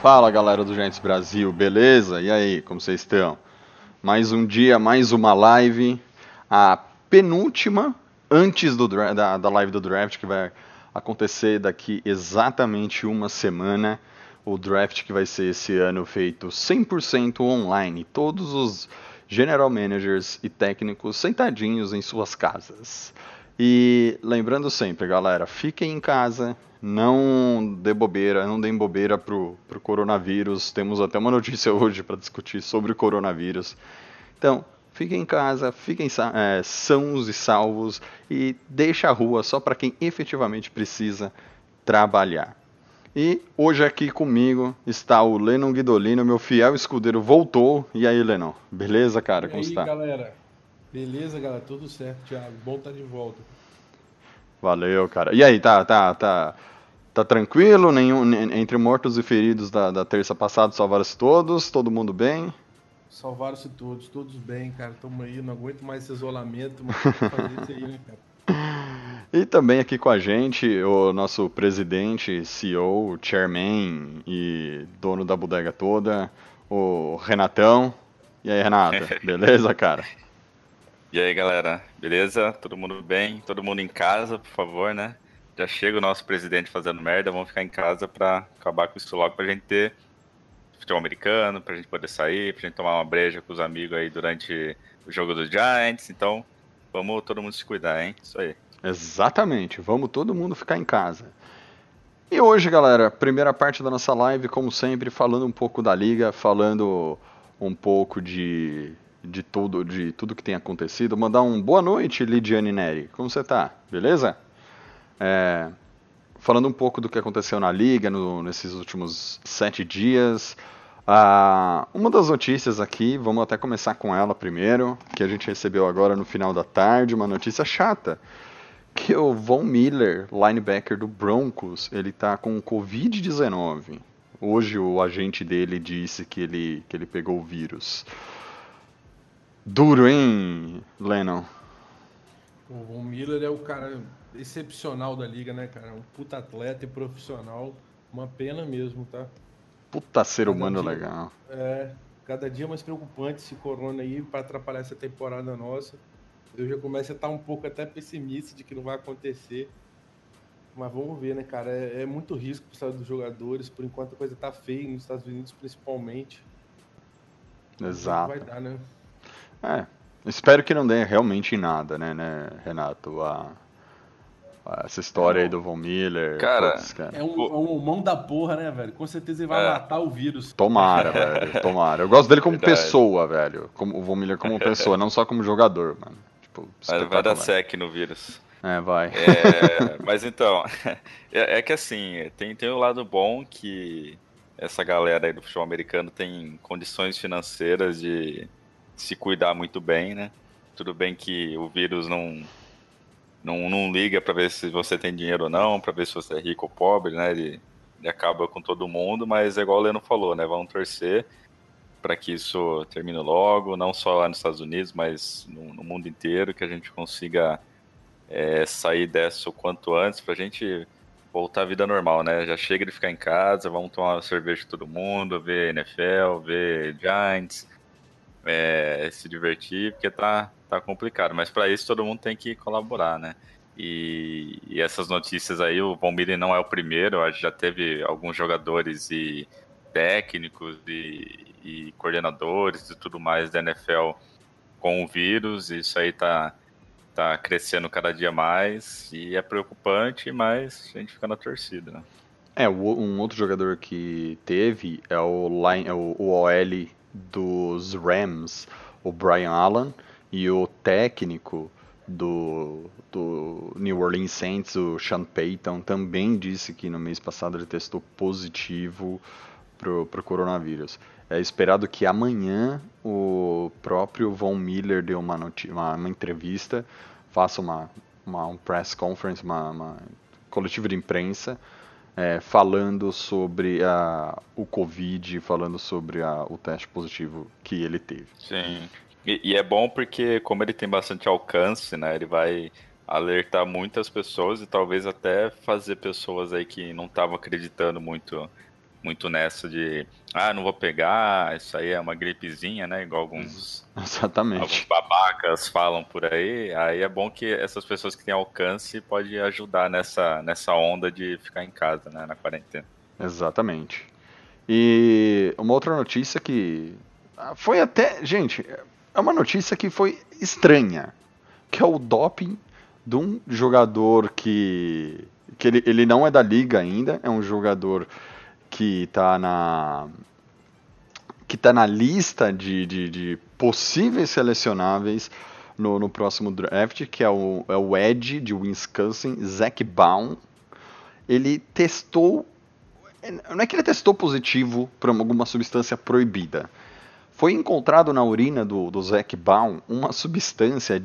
Fala galera do Giants Brasil, beleza? E aí, como vocês estão? Mais um dia, mais uma live, a penúltima antes do da, da live do draft que vai acontecer daqui exatamente uma semana. O draft que vai ser esse ano feito 100% online, todos os general managers e técnicos sentadinhos em suas casas. E lembrando sempre, galera, fiquem em casa, não dê bobeira, não deem bobeira pro, pro coronavírus. Temos até uma notícia hoje para discutir sobre o coronavírus. Então, fiquem em casa, fiquem é, sãos e salvos e deixe a rua só para quem efetivamente precisa trabalhar. E hoje aqui comigo está o Lennon Guidolino, meu fiel escudeiro, voltou. E aí, Lennon? Beleza, cara? E Como aí, está? galera? Beleza, galera? Tudo certo, Thiago. Bom estar de volta. Valeu, cara. E aí, tá, tá, tá, tá tranquilo? Nenhum, ne- entre mortos e feridos da, da terça passada, salvaram-se todos? Todo mundo bem? Salvaram-se todos, todos bem, cara. Tamo aí, não aguento mais esse isolamento, mas tem que fazer isso aí, né, cara? E também aqui com a gente o nosso presidente, CEO, chairman e dono da bodega toda, o Renatão. E aí, Renata, beleza, cara? E aí, galera, beleza? Todo mundo bem? Todo mundo em casa, por favor, né? Já chega o nosso presidente fazendo merda, vamos ficar em casa pra acabar com isso logo pra gente ter futebol americano, pra gente poder sair, pra gente tomar uma breja com os amigos aí durante o jogo dos Giants. Então, vamos todo mundo se cuidar, hein? Isso aí. Exatamente, vamos todo mundo ficar em casa. E hoje, galera, primeira parte da nossa live, como sempre, falando um pouco da liga, falando um pouco de, de tudo de tudo que tem acontecido. Mandar um boa noite, Lidiane Neri. Como você tá? Beleza? É, falando um pouco do que aconteceu na liga no- nesses últimos sete dias. Ah, uma das notícias aqui, vamos até começar com ela primeiro, que a gente recebeu agora no final da tarde, uma notícia chata que o Von Miller, linebacker do Broncos, ele tá com Covid-19. Hoje o agente dele disse que ele, que ele pegou o vírus. Duro, hein, Lennon? O Miller é o cara excepcional da liga, né, cara? Um puta atleta e profissional. Uma pena mesmo, tá? Puta ser Cada humano dia- legal. É, cada dia mais preocupante esse corona aí pra atrapalhar essa temporada nossa. Eu já começo a estar um pouco até pessimista de que não vai acontecer. Mas vamos ver, né, cara? É, é muito risco pro estado dos jogadores. Por enquanto a coisa tá feia nos Estados Unidos, principalmente. Exato. Vai dar, né? É, espero que não dê realmente em nada, né, né Renato? A, a- essa história aí do Von Miller. Cara, putz, cara. É um, é um mão da porra, né, velho? Com certeza ele vai É. matar o vírus. Tomara, velho, tomara. Eu gosto dele como Verdade. pessoa, velho. Como, o Von Miller como pessoa, não só como jogador, mano. Tipo, Mas vai dar sec no vírus. É, vai. É, mas então, é, é que assim, tem, tem um lado bom que essa galera aí do futebol americano tem condições financeiras de se cuidar muito bem, né? Tudo bem que o vírus não, não, não liga pra ver se você tem dinheiro ou não, pra ver se você é rico ou pobre, né? Ele, ele acaba com todo mundo, mas é igual o Leno falou, né? Vamos torcer para que isso termine logo, não só lá nos Estados Unidos, mas no, no mundo inteiro, que a gente consiga é, sair dessa o quanto antes pra gente voltar à vida normal, né? Já chega de ficar em casa, vamos tomar cerveja todo mundo, ver NFL, ver Giants, é, se divertir, porque tá, tá complicado. Mas para isso todo mundo tem que colaborar, né? E, e essas notícias aí, o Miller não é o primeiro, já teve alguns jogadores e técnicos e, e coordenadores e tudo mais da NFL com o vírus, isso aí tá, tá crescendo cada dia mais e é preocupante, mas a gente fica na torcida, né? É, um outro jogador que teve é o, line, é o, o OL dos Rams, o Brian Allen, e o técnico do, do New Orleans Saints, o Sean Payton, também disse que no mês passado ele testou positivo pro, pro coronavírus. É esperado que amanhã o próprio Von Miller dê uma, uma, uma entrevista, faça uma, uma um press conference, uma, uma coletiva de imprensa, é, falando sobre a, o Covid, falando sobre a, o teste positivo que ele teve. Sim. E, e, é bom porque, como ele tem bastante alcance, né, ele vai alertar muitas pessoas e talvez até fazer pessoas aí que não estavam acreditando muito muito nessa de ah, não vou pegar, isso aí é uma gripezinha, né? Igual alguns, Exatamente. alguns babacas falam por aí. Aí é bom que essas pessoas que têm alcance pode ajudar nessa, nessa onda de ficar em casa, né? Na quarentena. Exatamente. E uma outra notícia que ah, foi até, gente, é uma notícia que foi estranha, que é o doping de um jogador que que ele, ele não é da liga ainda, é um jogador que está na que está na lista de, de, de, possíveis selecionáveis no, no próximo draft, que é o, é o Ed de Wisconsin, Zach Baum. Ele testou. Não é que ele testou positivo para alguma substância proibida. Foi encontrado na urina do, do Zach Baum uma substância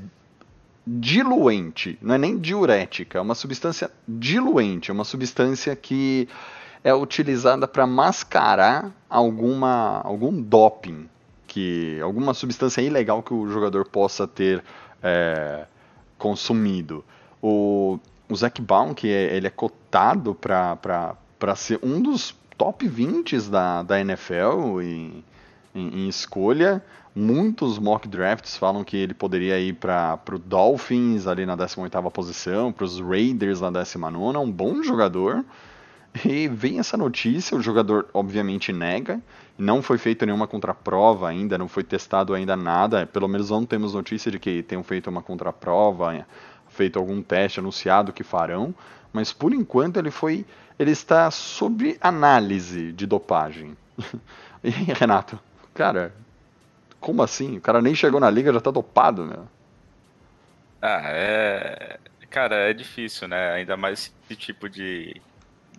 diluente, não é nem diurética, é uma substância diluente, é uma substância que é utilizada para mascarar alguma, algum doping, que alguma substância ilegal que o jogador possa ter é, consumido. O, o Zac Baum, que é, ele é cotado para ser um dos top 20 da, da NFL em, em, em escolha, muitos mock drafts falam que ele poderia ir para o Dolphins ali na 18ª posição, para os Raiders na 19ª, um bom jogador. E vem essa notícia, o jogador obviamente nega, não foi feita nenhuma contraprova ainda, não foi testado ainda nada, pelo menos não temos notícia de que tenham feito uma contraprova, feito algum teste anunciado que farão, mas por enquanto ele foi, ele está sob análise de dopagem. E Renato, cara, como assim? O cara nem chegou na liga já tá dopado, meu. Ah, é, cara, é difícil, né? Ainda mais esse tipo de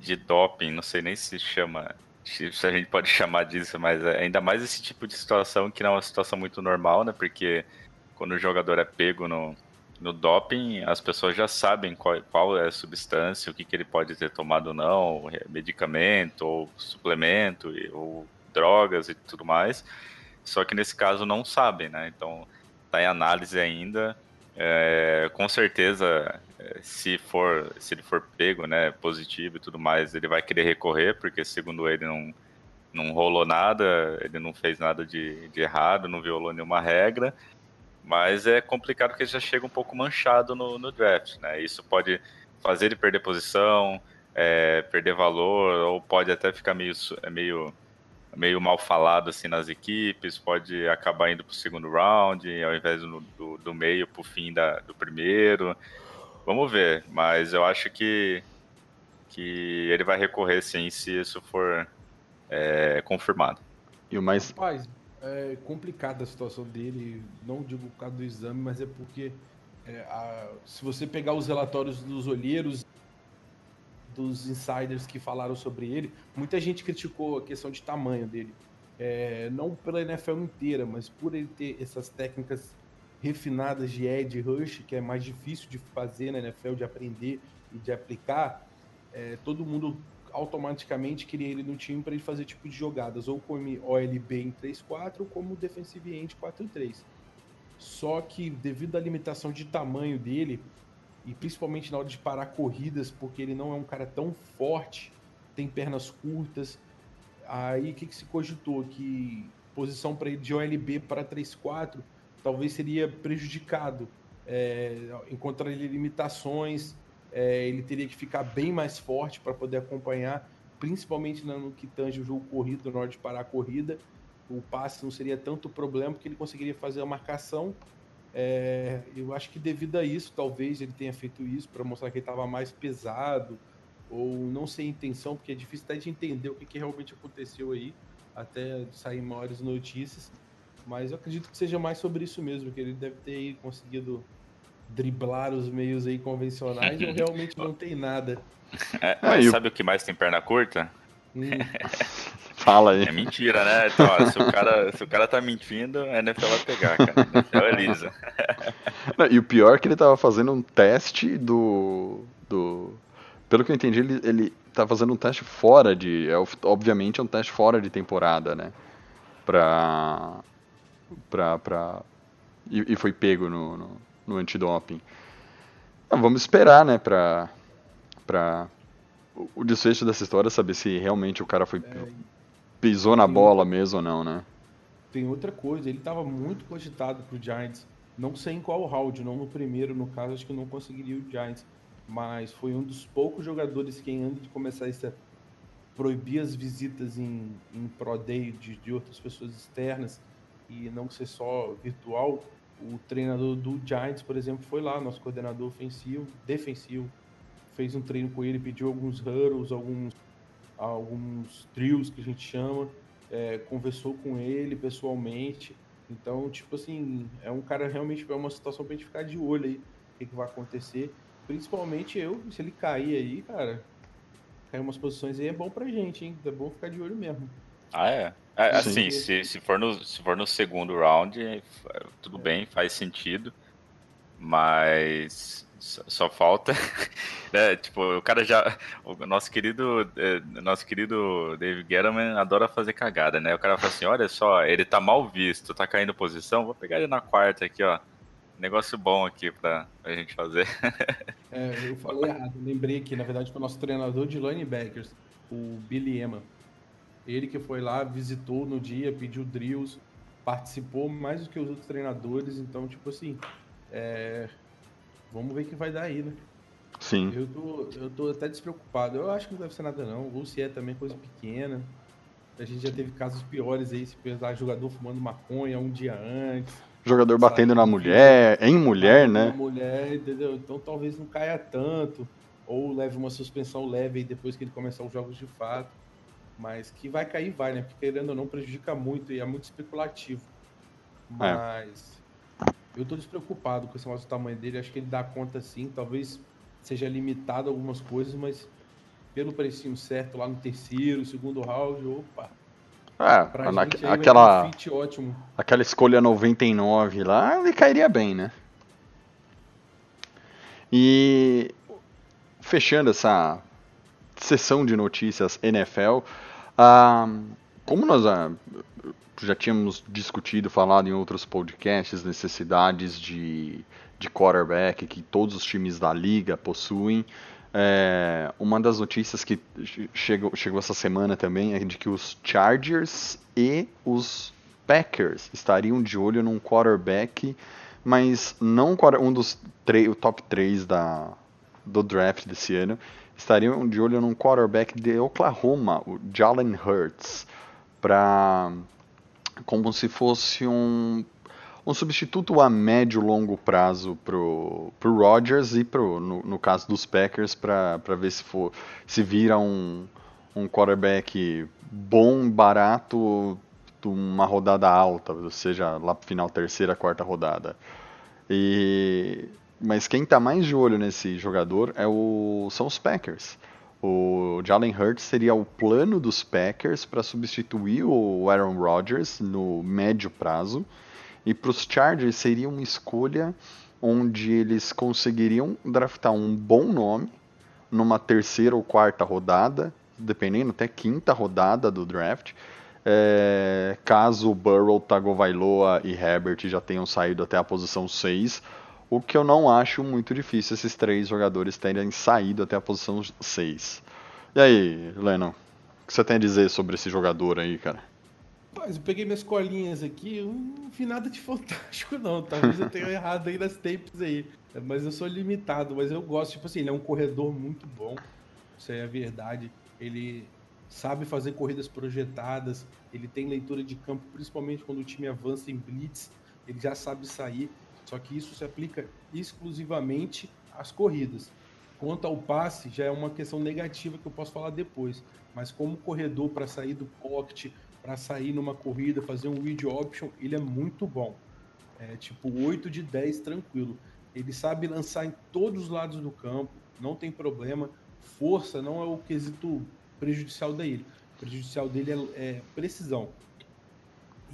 de doping, não sei nem se chama, se a gente pode chamar disso, mas é ainda mais esse tipo de situação que não é uma situação muito normal, né? Porque quando o jogador é pego no, no doping, as pessoas já sabem qual, qual é a substância, o que, que ele pode ter tomado ou não, medicamento, ou suplemento, ou drogas e tudo mais. Só que nesse caso não sabem, né? Então tá em análise ainda. É, com certeza se for se ele for pego, né, positivo e tudo mais, ele vai querer recorrer, porque segundo ele não, não rolou nada, ele não fez nada de, de errado, não violou nenhuma regra, mas é complicado porque ele já chega um pouco manchado no, no draft, né, isso pode fazer ele perder posição, é, perder valor, ou pode até ficar meio, meio, meio mal falado assim nas equipes, pode acabar indo para o segundo round, ao invés do, do, do meio para o fim da, do primeiro, Vamos ver, mas eu acho que, que ele vai recorrer sim se isso for é, confirmado. E o mais. Rapaz, é complicada a situação dele, não digo por causa do exame, mas é porque é, a, se você pegar os relatórios dos olheiros, dos insiders que falaram sobre ele, muita gente criticou a questão de tamanho dele. É, não pela NFL inteira, mas por ele ter essas técnicas refinadas de edge rush, que é mais difícil de fazer na NFL, de aprender e de aplicar, é, todo mundo automaticamente queria ele no time para ele fazer tipo de jogadas, ou como OLB em 3-4 ou como defensive end 4-3. Só que devido à limitação de tamanho dele, e principalmente na hora de parar corridas, porque ele não é um cara tão forte, tem pernas curtas, aí o que, que se cogitou? Que posição para ele de OLB para 3-4 talvez seria prejudicado. É, encontraria limitações, é, ele teria que ficar bem mais forte para poder acompanhar, principalmente no que tange o jogo corrido, na hora de parar a corrida. O passe não seria tanto problema, porque ele conseguiria fazer a marcação. É, eu acho que devido a isso, talvez ele tenha feito isso para mostrar que ele estava mais pesado, ou não sem intenção, porque é difícil até de entender o que, que realmente aconteceu aí, até sair maiores notícias. Mas eu acredito que seja mais sobre isso mesmo, que ele deve ter conseguido driblar os meios aí convencionais ou realmente não tem nada. É, mas sabe o que mais tem perna curta? Hum. Fala aí. É mentira, né? Então, ó, se, o cara, se o cara tá mentindo, a NFL vai pegar, cara. A NFL é lisa. Não, E o pior é que ele tava fazendo um teste do. do pelo que eu entendi, ele, ele tá fazendo um teste fora de. É, obviamente é um teste fora de temporada, né? Pra. pra. pra e, e foi pego no, no, no antidoping. Vamos esperar, né? Pra. pra o- o desfecho dessa história, saber se realmente o cara foi. É, pisou na bola mesmo ou não, né? Tem outra coisa, ele estava muito cogitado pro Giants. Não sei em qual round, não no primeiro, no caso, acho que não conseguiria o Giants. Mas foi um dos poucos jogadores que, antes de começar essa. proibir as visitas em, em Pro Day de, de outras pessoas externas e não ser só virtual. O treinador do Giants, por exemplo, foi lá, nosso coordenador ofensivo, defensivo, fez um treino com ele, pediu alguns huddles, alguns, alguns drills que a gente chama é, conversou com ele pessoalmente. Então, tipo assim, é um cara realmente é uma situação pra gente ficar de olho aí, o que, que vai acontecer. Principalmente eu, se ele cair aí, cara, cair umas posições aí é bom pra gente, hein? É bom ficar de olho mesmo. Ah, é? É, Sim. assim, se, se, for no, se for no segundo round, é, tudo bem, faz sentido. Mas só, só falta. né, tipo, o cara já. O nosso querido. eh, Nosso querido Dave Gettleman adora fazer cagada, né? O cara fala assim: olha só, ele tá mal visto, tá caindo posição, vou pegar ele na quarta aqui, ó. Negócio bom aqui pra, pra gente fazer. É, eu falei errado, lembrei aqui, na verdade, foi o nosso treinador de linebackers, o Billy Ema. Ele que foi lá, visitou no dia, pediu drills, participou mais do que os outros treinadores, então, tipo assim, é, vamos ver o que vai dar aí, né? Sim. Eu tô, eu tô até despreocupado. Eu acho que não deve ser nada não. Ou se é também coisa pequena. A gente já teve casos piores aí, se pensar jogador fumando maconha um dia antes. Jogador batendo na Sabe, mulher, em mulher, né? mulher, entendeu? Então talvez não caia tanto. Ou leve uma suspensão leve aí depois que ele começar os jogos de fato. Mas que vai cair, vai, né? Porque querendo ou não, prejudica muito e é muito especulativo. Mas eu tô despreocupado com esse do tamanho dele. Acho que ele dá conta sim. Talvez seja limitado algumas coisas, mas pelo precinho certo lá no terceiro, segundo round, opa. É, Pra na- gente aquela, um ótimo. aquela escolha 99 lá, ele cairia bem, né? E fechando essa sessão de notícias NFL, ah, como nós ah, já tínhamos discutido, falado em outros podcasts, necessidades de, de quarterback que todos os times da liga possuem, é, uma das notícias que che- chegou, chegou essa semana também é de que os Chargers e os Packers estariam de olho num quarterback, mas não um dos o top 3 da, do draft desse ano, estariam de olho num quarterback de Oklahoma, o Jalen Hurts, para como se fosse um um substituto a médio longo prazo pro, pro Rodgers e pro, no, no caso dos Packers para ver se for se vira um, um quarterback bom, barato, de uma rodada alta, ou seja, lá pro final terceira, quarta rodada. E mas quem tá mais de olho nesse jogador é o são os Packers. O Jalen Hurts seria o plano dos Packers para substituir o Aaron Rodgers no médio prazo. E para os Chargers seria uma escolha onde eles conseguiriam draftar um bom nome numa terceira ou quarta rodada, dependendo até quinta rodada do draft. É, caso Burrow, Tagovailoa e Herbert já tenham saído até a posição 6, o que eu não acho muito difícil esses três jogadores terem saído até a posição 6. E aí, Lennon, o que você tem a dizer sobre esse jogador aí, cara? Rapaz, eu peguei minhas colinhas aqui, eu não vi nada de fantástico, não. Talvez eu tenha errado aí nas tapes aí. Mas eu sou limitado, mas eu gosto, tipo assim, ele é um corredor muito bom. Isso aí é a verdade. Ele sabe fazer corridas projetadas, ele tem leitura de campo, principalmente quando o time avança em blitz, ele já sabe sair. Só que isso se aplica exclusivamente às corridas. Quanto ao passe, já é uma questão negativa que eu posso falar depois. Mas como corredor para sair do pocket, para sair numa corrida, fazer um read option, ele é muito bom. É tipo 8 de 10 tranquilo. Ele sabe lançar em todos os lados do campo, não tem problema. Força não é o quesito prejudicial dele. prejudicial dele é, é precisão.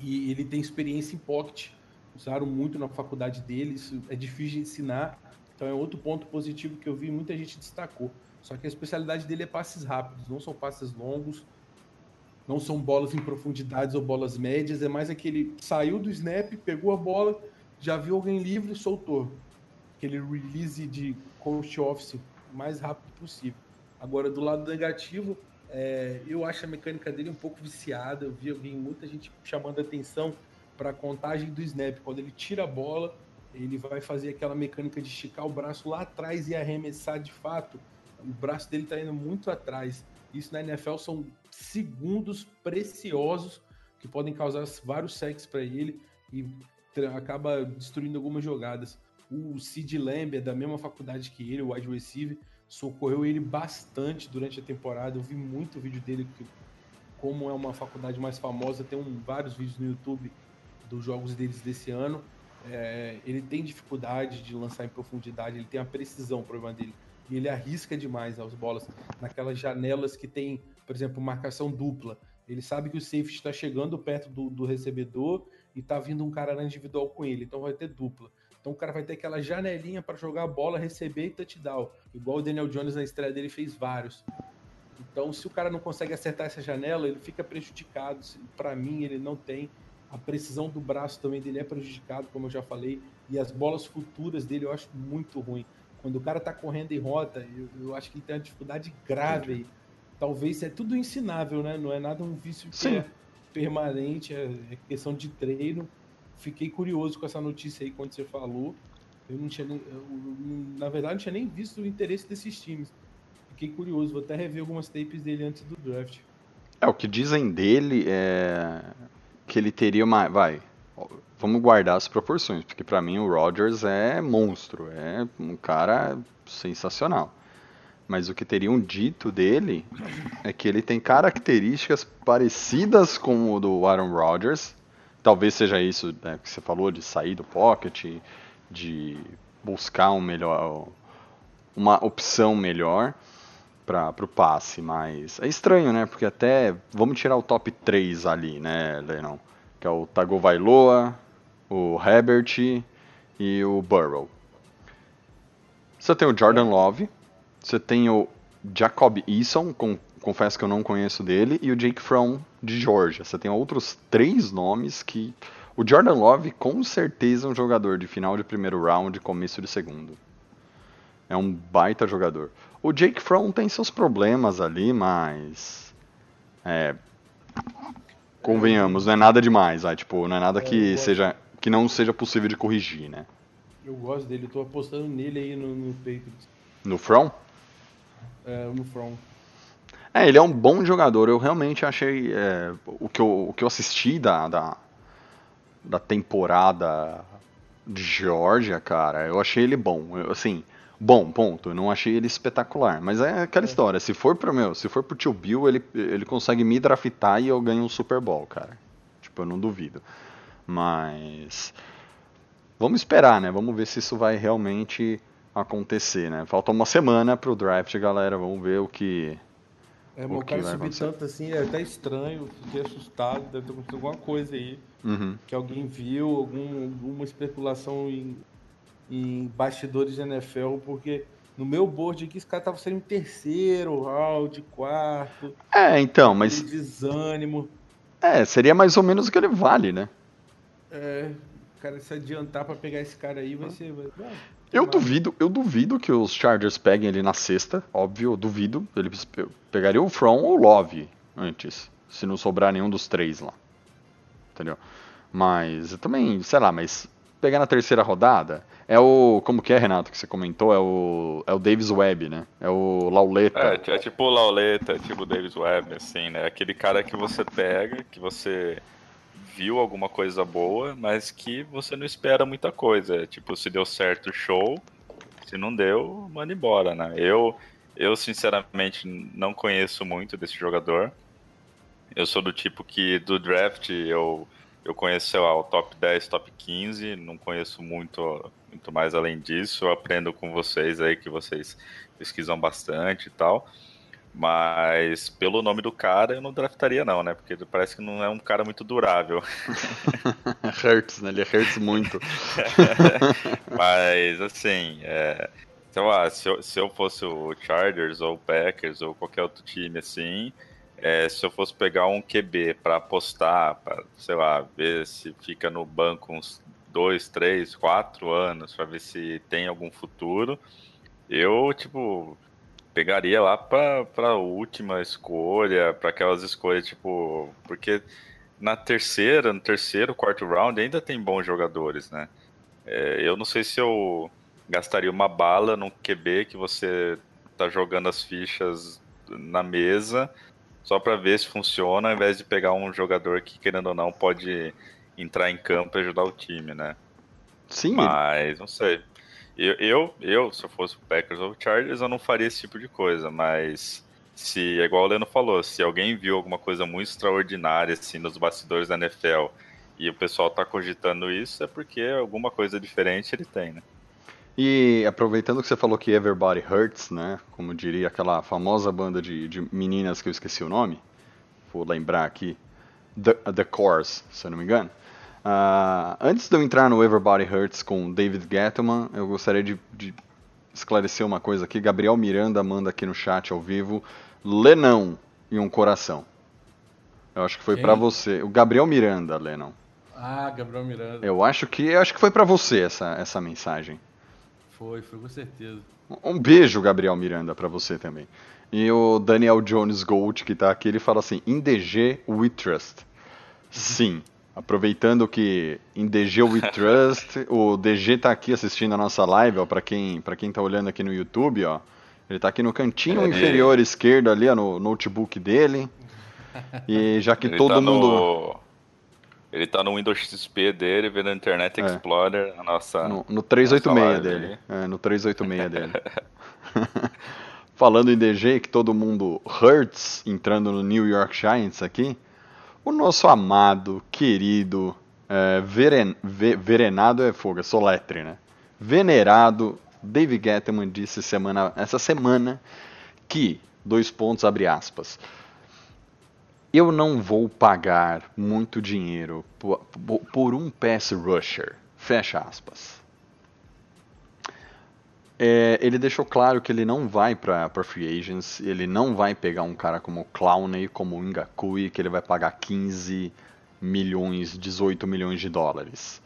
E ele tem experiência em pocket, usaram muito na faculdade dele, isso é difícil de ensinar, então é outro ponto positivo que eu vi muita gente destacou. Só que a especialidade dele é passes rápidos, não são passes longos, não são bolas em profundidades ou bolas médias, é mais aquele saiu do snap, pegou a bola, já viu alguém livre e soltou. Aquele release de coach office mais rápido possível. Agora, do lado negativo, é, eu acho a mecânica dele um pouco viciada. Eu vi alguém, muita gente chamando atenção para a contagem do snap. Quando ele tira a bola, ele vai fazer aquela mecânica de esticar o braço lá atrás e arremessar de fato. O braço dele está indo muito atrás. Isso na NFL são segundos preciosos que podem causar vários sacks para ele e acaba destruindo algumas jogadas. O Sid Lamb é da mesma faculdade que ele, o wide receiver, socorreu ele bastante durante a temporada. Eu vi muito vídeo dele, porque como é uma faculdade mais famosa, tem um, vários vídeos no YouTube dos jogos deles desse ano. É, ele tem dificuldade de lançar em profundidade, ele tem a precisão, o problema dele. E ele arrisca demais as bolas naquelas janelas que tem, por exemplo, marcação dupla. Ele sabe que o safety está chegando perto do, do recebedor e está vindo um cara na individual com ele, então vai ter dupla. Então o cara vai ter aquela janelinha para jogar a bola, receber e touchdown. Igual o Daniel Jones na estreia dele fez vários. Então, se o cara não consegue acertar essa janela, ele fica prejudicado. Para mim, ele não tem. A precisão do braço também dele é prejudicado, como eu já falei. E as bolas futuras dele eu acho muito ruim. Quando o cara tá correndo em rota, eu, eu acho que ele tem uma dificuldade grave aí. Talvez é tudo ensinável, né? Não é nada um vício que Sim. é permanente, é, é questão de treino fiquei curioso com essa notícia aí quando você falou. Eu não tinha nem, eu, na verdade, não tinha nem visto o interesse desses times. Fiquei curioso, vou até rever algumas tapes dele antes do draft. É, o que dizem dele é que ele teria uma. Vai, vamos guardar as proporções, porque pra mim o Rodgers é monstro, é um cara sensacional. Mas o que teriam dito dele é que ele tem características parecidas com o do Aaron Rodgers. Talvez seja isso né, que você falou de sair do pocket, de buscar um melhor, uma opção melhor para o passe, mas é estranho, né? Porque até vamos tirar o top 3 ali, né, Lennon? Que é o Tagovailoa, o Herbert e o Burrow. Você tem o Jordan Love, você tem o Jacob Eason, com, confesso que eu não conheço dele, e o Jake Fromm de Georgia. Você tem outros três nomes que o Jordan Love com certeza é um jogador de final de primeiro round, começo de segundo. É um baita jogador. O Jake Fromm tem seus problemas ali, mas é, convenhamos, não é nada demais, vai, tipo, não é nada que seja que não seja possível de corrigir, né? Eu gosto dele, eu tô apostando nele aí no, no Patriots. No From? É, no From. É, ele é um bom jogador. Eu realmente achei é, o, que eu, o que eu assisti da, da, da temporada de Georgia, cara. Eu achei ele bom. Eu, assim, bom, ponto. Eu não achei ele espetacular. Mas é aquela história. Se for pro meu, se for pro tio Bill, ele, ele consegue me draftar e eu ganho um Super Bowl, cara. Tipo, eu não duvido. Mas vamos esperar, né? Vamos ver se isso vai realmente acontecer, né? Falta uma semana pro draft, galera. Vamos ver o que É, que cara subir acontecer? tanto assim é até estranho, fiquei assustado, deve ter acontecido alguma coisa aí. Uhum. Que alguém viu, algum, alguma especulação em, em bastidores de NFL, porque no meu board aqui esse cara tava saindo em terceiro round, quarto, É, então, mas desânimo. é, seria mais ou menos o que ele vale, né? É, cara se adiantar pra pegar esse cara aí vai ser. Vai, vai, Eu vai. duvido, eu duvido que os Chargers peguem ele na sexta, óbvio, eu duvido. Eles pe- pegariam o From ou o Love antes, se não sobrar nenhum dos três lá. Entendeu? Mas eu também, sei lá, mas pegar na terceira rodada é o, como que é, Renato, que você comentou, é o é o Davis Webb, né? É o Lauleta. É, é tipo o Lauleta, tipo o Davis Webb, assim, né? Aquele cara que você pega, que você viu alguma coisa boa, mas que você não espera muita coisa. Tipo, se deu certo, show. Se não deu, manda embora, né? Eu, eu sinceramente não conheço muito desse jogador. Eu sou do tipo que do draft eu, eu conheço, sei lá, o top 10, top 15, não conheço muito, muito mais além disso. Eu aprendo com vocês aí que vocês pesquisam bastante e tal. Mas pelo nome do cara eu não draftaria não, né? Porque parece que não é um cara muito durável. hurts, né? Ele hurts muito. Mas assim, é, sei lá, se eu, se eu fosse o Chargers ou o Packers ou qualquer outro time assim, é, se eu fosse pegar um QB para apostar, para sei lá, ver se fica no banco uns dois, três, quatro anos para ver se tem algum futuro, eu tipo pegaria lá para última escolha, para aquelas escolhas tipo, porque na terceira, no terceiro, quarto round ainda tem bons jogadores, né? É, eu não sei se eu gastaria uma bala num QB que você tá jogando as fichas na mesa só para ver se funciona, ao invés de pegar um jogador que, querendo ou não, pode entrar em campo e ajudar o time, né? Sim. Mas, não sei. Eu, eu, eu, se eu fosse o Packers ou o Chargers, eu não faria esse tipo de coisa, mas se, é igual o Leno falou, se alguém viu alguma coisa muito extraordinária, assim, nos bastidores da NFL, e o pessoal tá cogitando isso, é porque alguma coisa diferente ele tem, né? E aproveitando que você falou que Everybody Hurts, né? Como diria aquela famosa banda de, de meninas que eu esqueci o nome, vou lembrar aqui, The, The Course, se eu não me engano. Uh, antes de eu entrar no Everybody Hurts com David Gettleman, eu gostaria de, de, esclarecer uma coisa aqui. Gabriel Miranda manda aqui no chat ao vivo Lenão e um coração. Eu acho que foi para você. O Gabriel Miranda, Lenão. Ah, Gabriel Miranda. Eu acho que eu acho que foi para você essa, essa mensagem. Foi, foi com certeza. Um beijo, Gabriel Miranda, para você também. E o Daniel Jones Gold, que tá aqui, ele fala assim: In DG we trust. Sim. Aproveitando que em DG we trust, o DG tá aqui assistindo a nossa live, ó, para quem, pra quem tá olhando aqui no YouTube, ó. Ele tá aqui no cantinho é, inferior esquerdo ali, ó, no notebook dele. E já que ele todo tá mundo. No... Ele tá no Windows XP dele, vendo Internet Explorer, a nossa. No, no 386 dele. É, no 386 dele. Falando em DG, que todo mundo hurts entrando no New York Giants aqui, o nosso amado, querido, é, veren, ve, verenado é fogo, é soletre, né? Venerado David Gettleman disse semana, essa semana que, dois pontos, abre aspas, eu não vou pagar muito dinheiro por, por um pass rusher. Fecha aspas. É, ele deixou claro que ele não vai para free agents, ele não vai pegar um cara como Clowney, como o Ngakui, que ele vai pagar 15 milhões, 18 milhões de dólares.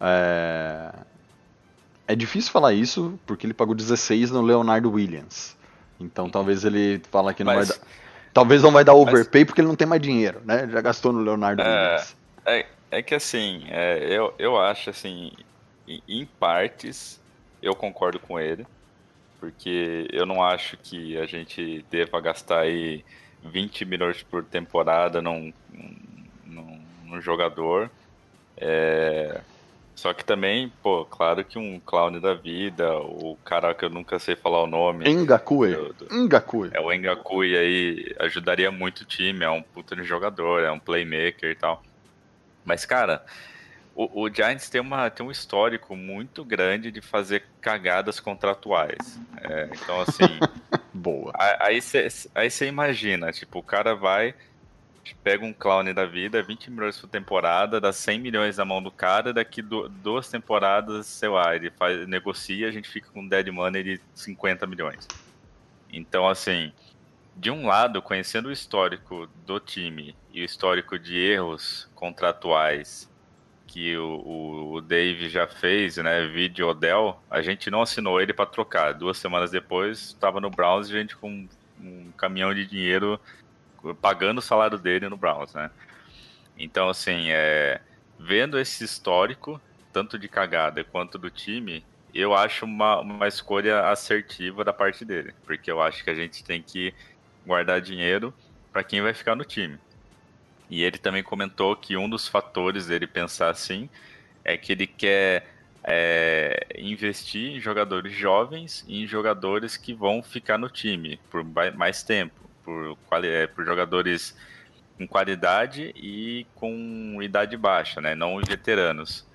É, é difícil falar isso porque ele pagou 16 no Leonardo Williams. Então talvez ele fala que não Mas... vai dar Talvez não vai dar overpay Mas... porque ele não tem mais dinheiro, né? Já gastou no Leonardo é, é, é, que assim, é, eu, eu acho assim, em, em partes eu concordo com ele, porque eu não acho que a gente deva gastar aí 20 milhões por temporada num, num, num jogador. É, só que também, pô, claro que um clown da vida, o cara que eu nunca sei falar o nome. Engakui. Engakui. É o Engakui aí, ajudaria muito o time, é um puta de jogador, é um playmaker e tal. Mas, cara, o, o Giants tem, uma, tem um histórico muito grande de fazer cagadas contratuais. É, então, assim. Boa. Aí você aí imagina, tipo, o cara vai pega um clown da vida, 20 milhões por temporada, dá 100 milhões na mão do cara, daqui do, duas temporadas, sei lá, ele faz, negocia, a gente fica com dead money de 50 milhões. Então, assim, de um lado, conhecendo o histórico do time e o histórico de erros contratuais que o, o, Dave já fez, né, vídeo Odell, a gente não assinou ele para trocar. Duas semanas depois, estava no Browns, a gente com um caminhão de dinheiro pagando o salário dele no Browns, né? Então, assim, é, vendo esse histórico, tanto de cagada quanto do time, eu acho uma, uma escolha assertiva da parte dele, porque eu acho que a gente tem que guardar dinheiro para quem vai ficar no time. E ele também comentou que um dos fatores dele pensar assim é que ele quer é, investir em jogadores jovens e em jogadores que vão ficar no time por mais tempo por, é, por jogadores com qualidade e com idade baixa, né? Não veteranos.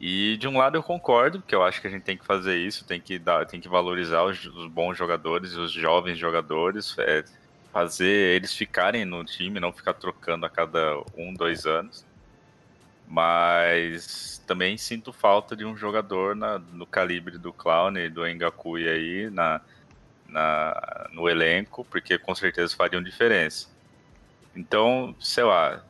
E de um lado eu concordo, porque eu acho que a gente tem que fazer isso, tem que dar, tem que valorizar os, os bons jogadores, os jovens jogadores, é, fazer eles ficarem no time, não ficar trocando a cada um, dois anos. Mas também sinto falta de um jogador na, no calibre do Clown e do Engakui aí na, na, no elenco, porque com certeza fariam diferença. Então, sei lá,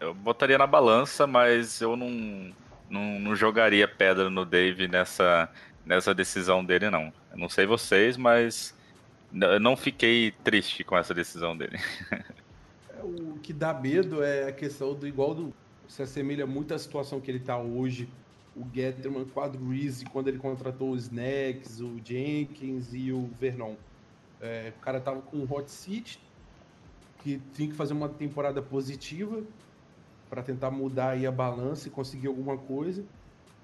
eu botaria na balança, mas eu não, não, não jogaria pedra no Dave nessa, nessa decisão dele, não. Eu não sei vocês, mas eu não fiquei triste com essa decisão dele. O que dá medo é a questão do igual do. Se assemelha muito à situação que ele está hoje. O Getterman Reese, quando ele contratou os Snacks, o Jenkins e o Vernon. É, o cara tava com o Hot Seat, que tinha que fazer uma temporada positiva para tentar mudar aí a balança e conseguir alguma coisa.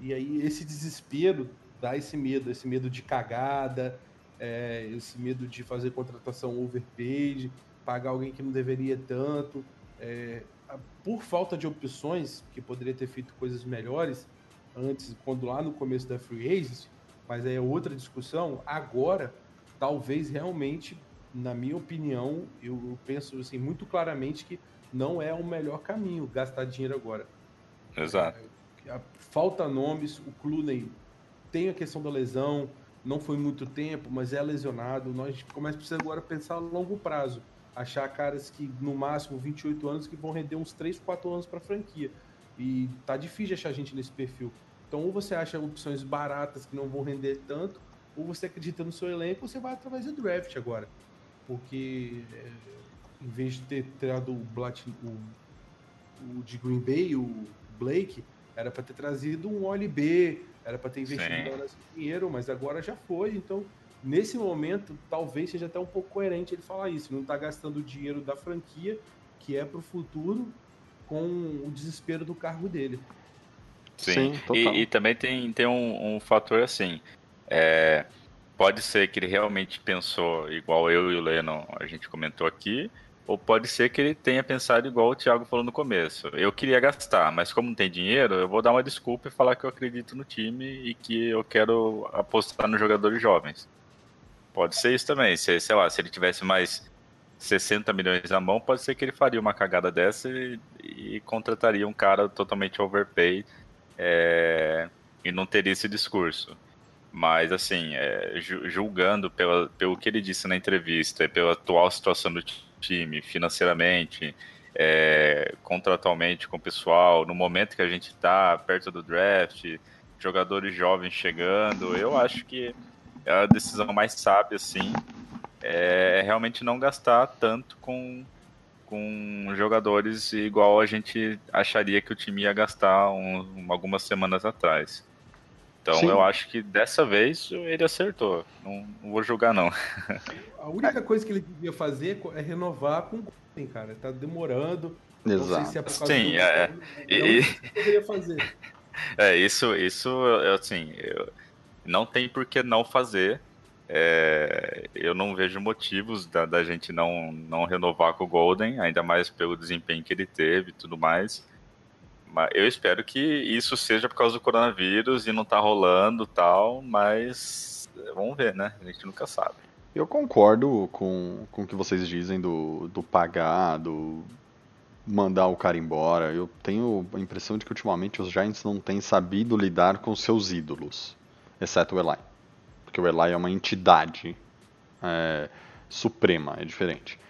E aí esse desespero dá esse medo, esse medo de cagada, é, esse medo de fazer contratação overpaid, pagar alguém que não deveria tanto. É, por falta de opções, que poderia ter feito coisas melhores antes, quando lá no começo da Free Agency, mas aí é outra discussão. Agora, talvez realmente, na minha opinião, eu penso assim, muito claramente que não é o melhor caminho gastar dinheiro agora. Exato. É, falta nomes, o Clooney tem a questão da lesão, não foi muito tempo, mas é lesionado. Nós começa a precisar agora pensar a longo prazo. Achar caras que, no máximo, 28 anos, que vão render uns 3, 4 anos para a franquia. E tá difícil achar gente nesse perfil. Então, ou você acha opções baratas que não vão render tanto, ou você acredita no seu elenco, você vai através do draft agora. Porque, é, em vez de ter tirado o, Blat, o, o de Green Bay, o Blake, era para ter trazido um OLB, era para ter investido nesse dinheiro, mas agora já foi. Então, nesse momento, talvez seja até um pouco coerente ele falar isso. Não está gastando o dinheiro da franquia, que é para o futuro, com o desespero do cargo dele. Sim, Sim e, e, também tem, tem um, um fator assim. É, pode ser que ele realmente pensou igual eu e o Leno, a gente comentou aqui, ou pode ser que ele tenha pensado igual o Thiago falou no começo. Eu queria gastar, mas como não tem dinheiro, eu vou dar uma desculpa e falar que eu acredito no time e que eu quero apostar nos jogadores jovens. Pode ser isso também. Se, sei lá, se ele tivesse mais 60 milhões na mão, pode ser que ele faria uma cagada dessa e, e contrataria um cara totalmente overpay é, e não teria esse discurso. Mas, assim, é, julgando pela, pelo que ele disse na entrevista e pela atual situação do time, financeiramente, é, contratualmente com o pessoal, no momento que a gente está perto do draft, jogadores jovens chegando, eu acho que é a decisão mais sábia, sim, é realmente não gastar tanto com, com jogadores igual a gente acharia que o time ia gastar um, algumas semanas atrás. Então Sim. eu acho que dessa vez ele acertou. Não, não, vou julgar, não. A única coisa que ele devia fazer é renovar com o Golden, cara. Tá demorando. Exato. Não sei se é por causa Sim, do é. E... deveria fazer. É, isso, isso assim, eu, não tem por que não fazer. É, eu não vejo motivos da, da, gente não, não renovar com o Golden, ainda mais pelo desempenho que ele teve e tudo mais. Mas eu espero que isso seja por causa do coronavírus e não tá rolando tal, mas vamos ver, né? A gente nunca sabe. Eu concordo com, com o que vocês dizem do, do pagar, do mandar o cara embora. Eu tenho a impressão de que ultimamente os Giants não têm sabido lidar com seus ídolos, exceto o Eli. Porque o Eli é uma entidade é, suprema, é diferente.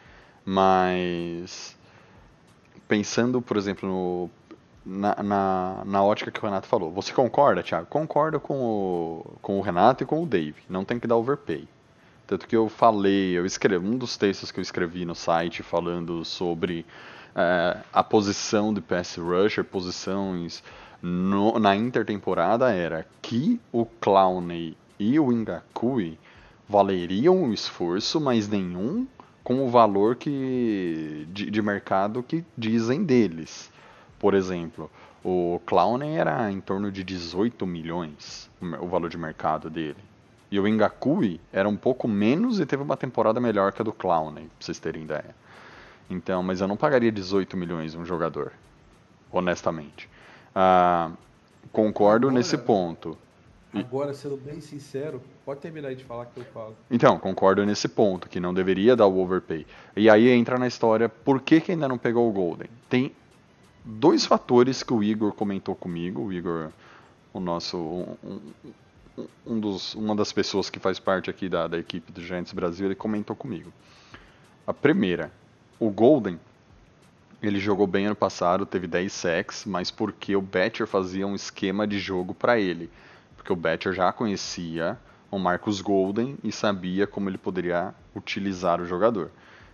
Mas pensando, por exemplo, no na, na, na, ótica que o Renato falou. Você concorda, Thiago? Concordo com o, com o Renato e com o Dave. Não tem que dar overpay. Tanto que eu falei, eu escrevi um dos textos que eu escrevi no site falando sobre é, a posição de pass rusher, posições no, na intertemporada era que o Clowney e o Ingakui valeriam o esforço, mas nenhum com o valor que de, de mercado que dizem deles. Por exemplo, o Clowney era em torno de 18 milhões o valor de mercado dele. E o Ingakui era um pouco menos e teve uma temporada melhor que a do Clowney, pra vocês terem ideia. Então, mas eu não pagaria 18 milhões um jogador, honestamente. Ah, concordo nesse ponto. Agora, sendo bem sincero, pode terminar de falar que eu falo. Então, concordo nesse ponto, que não deveria dar o overpay. E aí entra na história, por que, que ainda não pegou o Golden? Tem dois fatores que o Igor comentou comigo, o Igor, o nosso, um, um- um dos, uma das pessoas que faz parte aqui da, da equipe do Giants Brasil, ele comentou comigo. A primeira, o Golden, ele jogou bem ano passado, teve 10 sacks, mas porque o Betcher fazia um esquema de jogo para ele. Porque o Betcher já conhecia o Marcus Golden e sabia como ele poderia utilizar o jogador.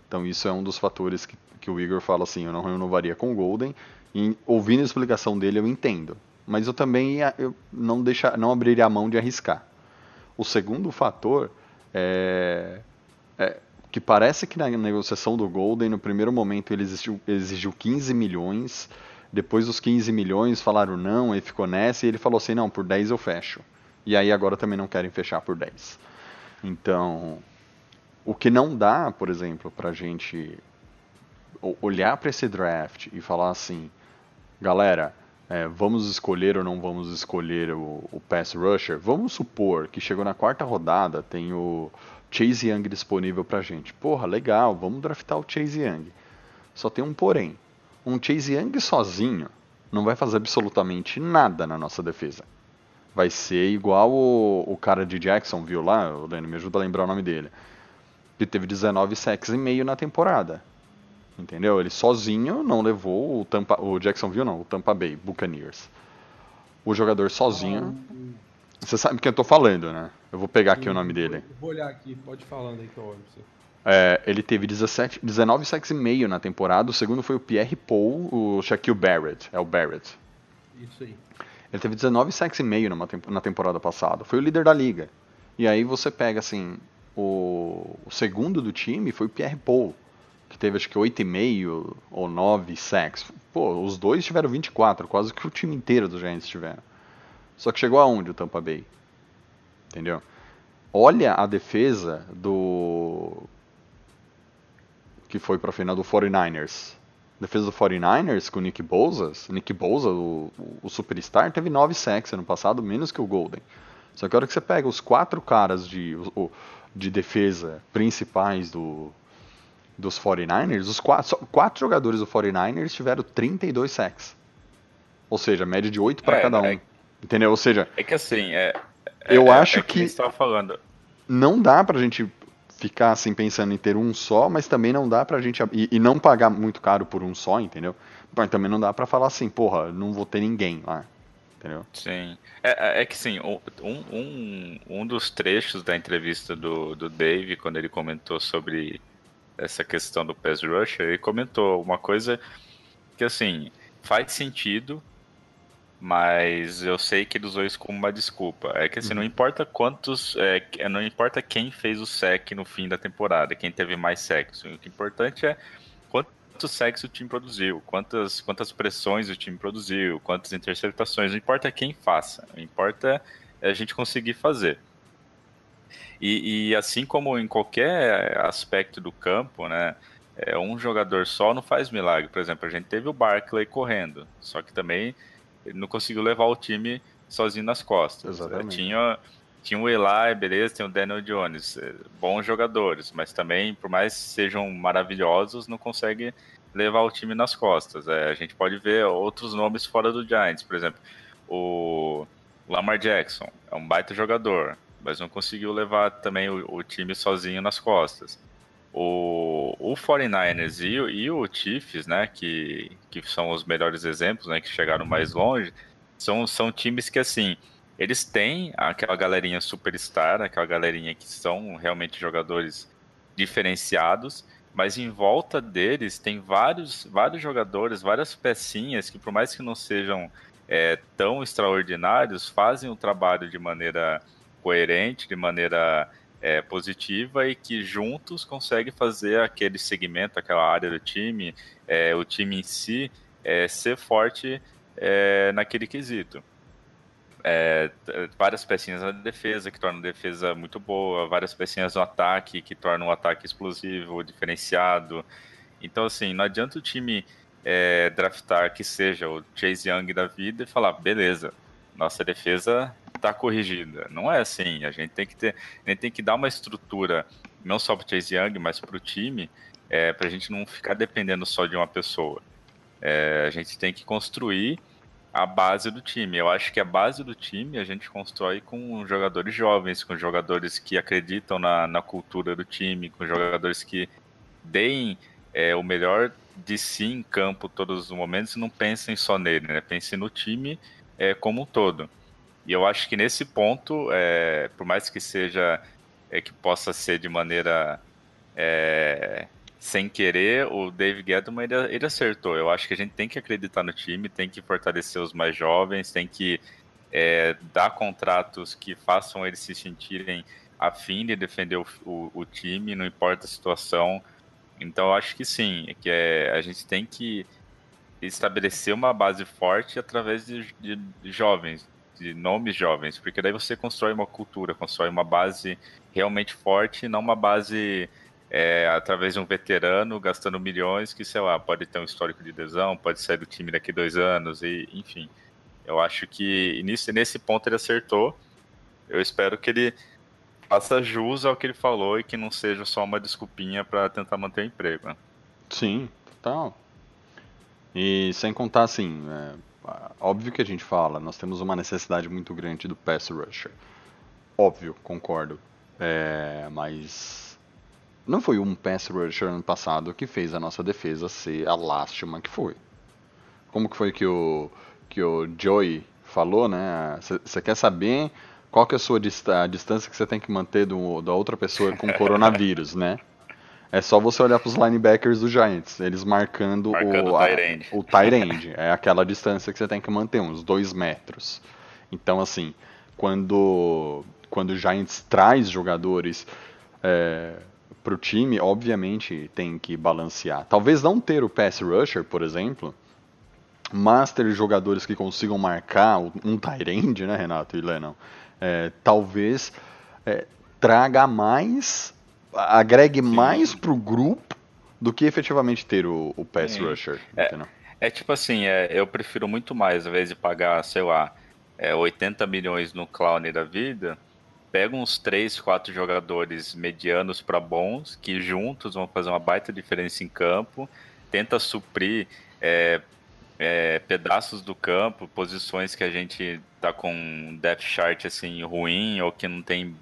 Então isso é um dos fatores que, que o Igor fala assim, eu não renovaria com o Golden. E ouvindo a explicação dele eu entendo. Mas eu também ia- eu não, deixa, não abriria a mão de arriscar. O segundo fator é, é que parece que na negociação do Golden, no primeiro momento ele exigiu, exigiu 15 milhões, depois dos 15 milhões falaram não, ele ficou nessa e ele falou assim, não, por 10 eu fecho. E aí agora também não querem fechar por 10. Então, o que não dá, por exemplo, pra gente o- olhar para esse draft e falar assim, galera, é, vamos escolher ou não vamos escolher o, o pass rusher? Vamos supor que chegou na quarta rodada, tem o Chase Young disponível pra gente. Porra, legal, vamos draftar o Chase Young. Só tem um porém. Um Chase Young sozinho não vai fazer absolutamente nada na nossa defesa. Vai ser igual o, o cara de Jacksonville lá, o Lenny, me ajuda a lembrar o nome dele. Que teve 19 sacks e meio na temporada. Entendeu? Ele sozinho não levou o Tampa, o Jacksonville não, o Tampa Bay Buccaneers. O jogador sozinho. Você sabe quem eu tô falando, né? Eu vou pegar aqui o nome dele. Vou olhar aqui, pode falando aí que eu olho pra você. É, ele teve 17, 19 sacks e meio na temporada. O segundo foi o Pierre Paul, o Shaquille Barrett. É o Barrett. Isso aí. Ele teve 19 sacks e meio numa na temporada passada. Foi o líder da liga. E aí você pega assim, o, o segundo do time foi o Pierre Paul, que teve acho que 8,5 ou 9 sacks. Pô, os dois tiveram 24, quase que o time inteiro dos Giants tiveram. Só que chegou aonde o Tampa Bay? Entendeu? Olha a defesa do que foi pra final do 49ers. Defesa do 49ers com o Nick Bosa. Nick Bosa, o, o superstar, teve 9 sacks ano passado, menos que o Golden. Só que a hora que você pega os quatro caras de, de defesa principais do, dos 49ers, os quatro, quatro jogadores do 49ers tiveram 32 sacks. Ou seja, média de 8 para É, cada um. é- Entendeu? Ou seja, É que assim, é. Eu é- acho é que- tava falando. não dá pra gente ficar assim pensando em ter um só, mas também não dá pra gente e, e não pagar muito caro por um só, entendeu? Mas também não dá pra falar assim, porra, não vou ter ninguém lá, entendeu? Sim. É, é- é que sim, um, um, um dos trechos da entrevista do, do Dave, quando ele comentou sobre essa questão do pass rusher, ele comentou uma coisa que assim, faz sentido, mas eu sei que ele usou isso como uma desculpa. É que assim, não importa quantos. É, não importa quem fez o sec no fim da temporada, quem teve mais sexo. O que é importante é quantos sacks o time produziu, quantas, quantas pressões o time produziu, quantas interceptações, não importa quem faça, importa é a gente conseguir fazer. E, e assim como em qualquer aspecto do campo, né, é, um jogador só não faz milagre. Por exemplo, a gente teve o Barkley correndo, só que também ele não conseguiu levar o time sozinho nas costas. Exatamente. Tinha, tinha o Eli, beleza, tem o Daniel Jones, é, bons jogadores, mas também, por mais que sejam maravilhosos, não consegue levar o time nas costas. É, a gente pode ver outros nomes fora do Giants, por exemplo, o Lamar Jackson é um baita jogador, mas não conseguiu levar também o, o time sozinho nas costas. O, o 49ers e, e o Chiefs, né, que, que são os melhores exemplos, né, que chegaram mais longe, são, são times que, assim, eles têm aquela galerinha superstar, aquela galerinha que são realmente jogadores diferenciados, mas em volta deles tem vários, vários jogadores, várias pecinhas que, por mais que não sejam é, tão extraordinários, fazem o trabalho de maneira coerente, de maneira é, positiva e que juntos conseguem fazer aquele segmento, aquela área do time, é, o time em si, é, ser forte é, naquele quesito. É, várias pecinhas na defesa que tornam a defesa muito boa, várias pecinhas no ataque que tornam o ataque explosivo, diferenciado. Então, assim, não adianta o time é, draftar que seja o Chase Young da vida e falar, beleza, nossa defesa está corrigida. Não é assim. A gente tem que ter, a gente tem que dar uma estrutura não só para o Chase Young, mas para o time, é, para a gente não ficar dependendo só de uma pessoa. É, a gente tem que construir a base do time. Eu acho que a base do time a gente constrói com jogadores jovens, com jogadores que acreditam na, na cultura do time, com jogadores que deem é, o melhor de si em campo todos os momentos e não pensem só nele, né? Pensem no time é, como um todo. E eu acho que nesse ponto, é, por mais que seja é, que possa ser de maneira é, sem querer, o Dave Gettleman ele, ele, acertou. Eu acho que a gente tem que acreditar no time, tem que fortalecer os mais jovens, tem que é, dar contratos que façam eles se sentirem afim de defender o, o, o, time, não importa a situação. Então eu acho que sim, que é, a gente tem que estabelecer uma base forte através de, de, de jovens, de nomes jovens, porque daí você constrói uma cultura, constrói uma base realmente forte, não uma base é, através de um veterano gastando milhões que, sei lá, pode ter um histórico de lesão, pode sair do time daqui dois anos, e enfim. Eu acho que nesse, ponto ele acertou. Eu espero que ele faça jus ao que ele falou e que não seja só uma desculpinha para tentar manter o emprego. Né? Sim, total. E sem contar assim, é, óbvio que a gente fala, nós temos uma necessidade muito grande do pass rusher. Óbvio, concordo. É, mas não foi um pass rusher ano passado que fez a nossa defesa ser a lástima que foi. Como que foi que o, que o Joey falou, né? Você quer saber qual que é a sua dist a distância que você tem que manter do, da outra pessoa com coronavírus, né? É só você olhar para os linebackers do Giants, eles marcando, marcando o, a, o tight end. É aquela distância que você tem que manter, uns dois metros. Então, assim, quando, quando o Giants traz jogadores é, para o time, obviamente, tem que balancear. Talvez não ter o pass rusher, por exemplo, mas ter jogadores que consigam marcar um tight end, né, Renato e Lennon? É, talvez é, traga mais, agregue Sim. mais para o grupo do que efetivamente ter o, o pass Sim. rusher. É, é, tipo assim, é, eu prefiro muito mais, ao invés de pagar, sei lá, 80 é, milhões no clown da vida, pega uns três, quatro jogadores medianos para bons, que juntos vão fazer uma baita diferença em campo, tenta suprir é, é, pedaços do campo, posições que a gente tá com depth chart assim ruim ou que não tem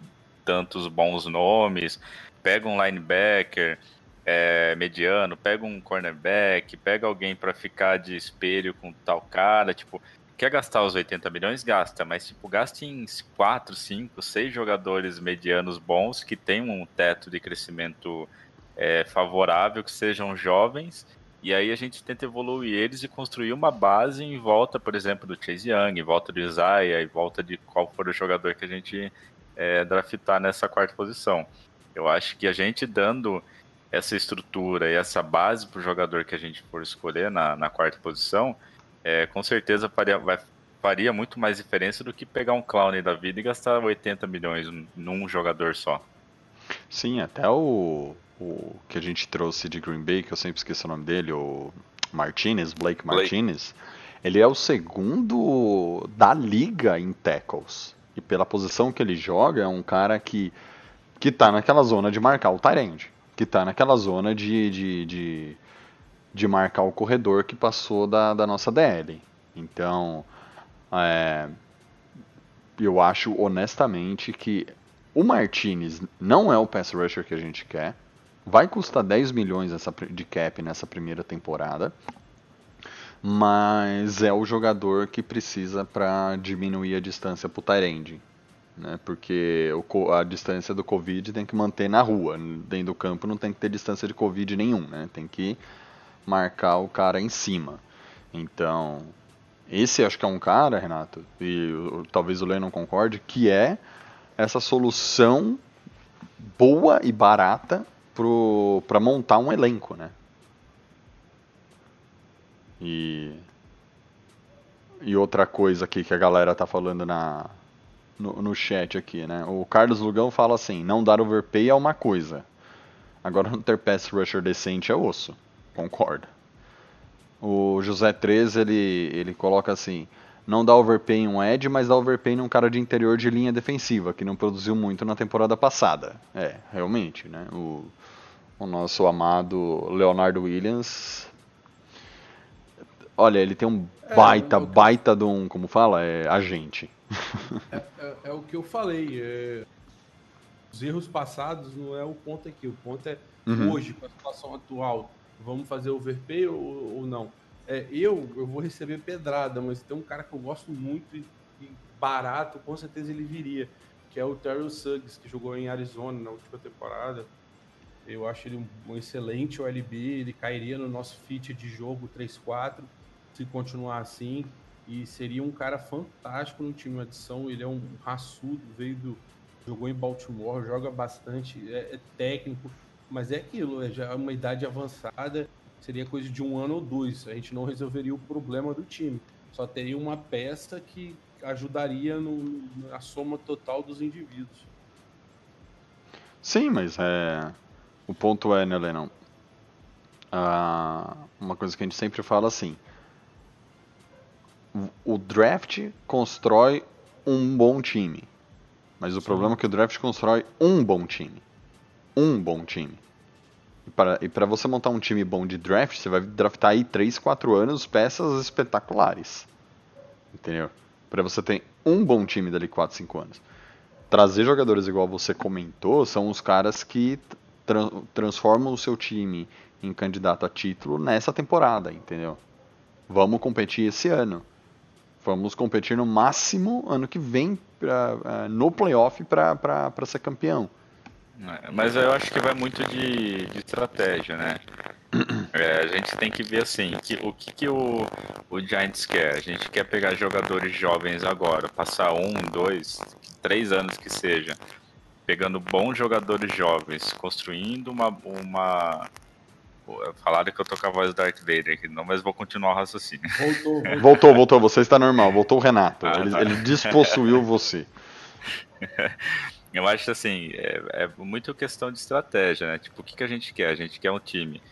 tantos bons nomes, pega um linebacker é, mediano, pega um cornerback, pega alguém para ficar de espelho com tal cara, tipo, quer gastar os 80 milhões, gasta, mas tipo, gaste em 4, 5, 6 jogadores medianos bons que tenham um teto de crescimento é, favorável, que sejam jovens, e aí a gente tenta evoluir eles e construir uma base em volta, por exemplo, do Chase Young, em volta do Isaiah, em volta de qual for o jogador que a gente é, draftar nessa quarta posição. Eu acho que a gente dando essa estrutura e essa base para o jogador que a gente for escolher na, na quarta posição, é, com certeza faria, vai, faria muito mais diferença do que pegar um clown da vida e gastar 80 milhões num jogador só. Sim, até o, o que a gente trouxe de Green Bay, que eu sempre esqueço o nome dele, o Martinez, Blake Martinez, Blake. ele é o segundo da liga em tackles. E pela posição que ele joga, é um cara que, que tá naquela zona de marcar o Tyrande. Que tá naquela zona de, de, de de marcar o corredor que passou da, da nossa DL. Então, é, eu acho honestamente que o Martinez não é o pass rusher que a gente quer. Vai custar 10 milhões essa, de cap nessa primeira temporada. Mas é o jogador que precisa para diminuir a distância para o Tyrande. Né? Porque o, a distância do Covid tem que manter na rua. Dentro do campo não tem que ter distância de Covid nenhum. Né? Tem que marcar o cara em cima. Então, esse acho que é um cara, Renato, e talvez o Lennon concorde, que é essa solução boa e barata para montar um elenco, né? E, e outra coisa aqui que a galera tá falando na, no, no chat aqui, né? O Carlos Lugão fala assim, não dar overpay é uma coisa. Agora não ter pass rusher decente é osso. Concordo. O José 13 ele, ele coloca assim: não dá overpay em um edge, mas dá overpay num cara de interior de linha defensiva, que não produziu muito na temporada passada. É, realmente, né? O, o nosso amado Leonardo Williams. Olha, ele tem um É, baita, o- baita de um, como fala, é agente. É, é o que eu falei. é, Os erros passados não é o ponto aqui. O ponto é Uhum. hoje, com a situação atual, vamos fazer overpay ou, ou não? É, eu, eu vou receber pedrada, mas tem um cara que eu gosto muito e, e barato, com certeza ele viria, que é o Terrell Suggs, que jogou em Arizona na última temporada. Eu acho ele um, um excelente OLB, ele cairia no nosso fit de jogo 3-4, se continuar assim, e seria um cara fantástico no time de adição. Ele é um raçudo, veio do. jogou em Baltimore, joga bastante, é, é técnico, mas é aquilo, é já uma idade avançada, seria coisa de um ano ou dois. A gente não resolveria o problema do time. Só teria uma peça que ajudaria no, na soma total dos indivíduos. Sim, mas é. O ponto é, né, Lennon? Ah, uma coisa que a gente sempre fala assim: o- draft constrói um bom time. Mas o problema é que o draft constrói um bom time. Um bom time. E para, você montar um time bom de draft, você vai draftar aí 3, 4 anos peças espetaculares. Entendeu? Para você ter um bom time dali 4, 5 anos trazer jogadores igual você comentou são os caras que tran- transformam o seu time em candidato a título nessa temporada, entendeu? Vamos competir esse ano. Vamos competir no máximo ano que vem pra, eh, no playoff para ser campeão. É, Mas eu acho que vai muito de, de estratégia, né? É, a gente tem que ver assim, que, o que, que o, o Giants quer? A gente quer pegar jogadores jovens agora, passar um, dois, três anos que seja, pegando bons jogadores jovens, construindo uma. uma... Falaram que eu tô com a voz do Darth Vader aqui, não, mas vou continuar o raciocínio. Voltou, voltou. Voltou, voltou, você está normal. Voltou o Renato. Ah, ele, tá. ele despossuiu você. Eu acho assim, é, é muito questão de estratégia, né? Tipo, o que, que a gente quer? A gente quer um time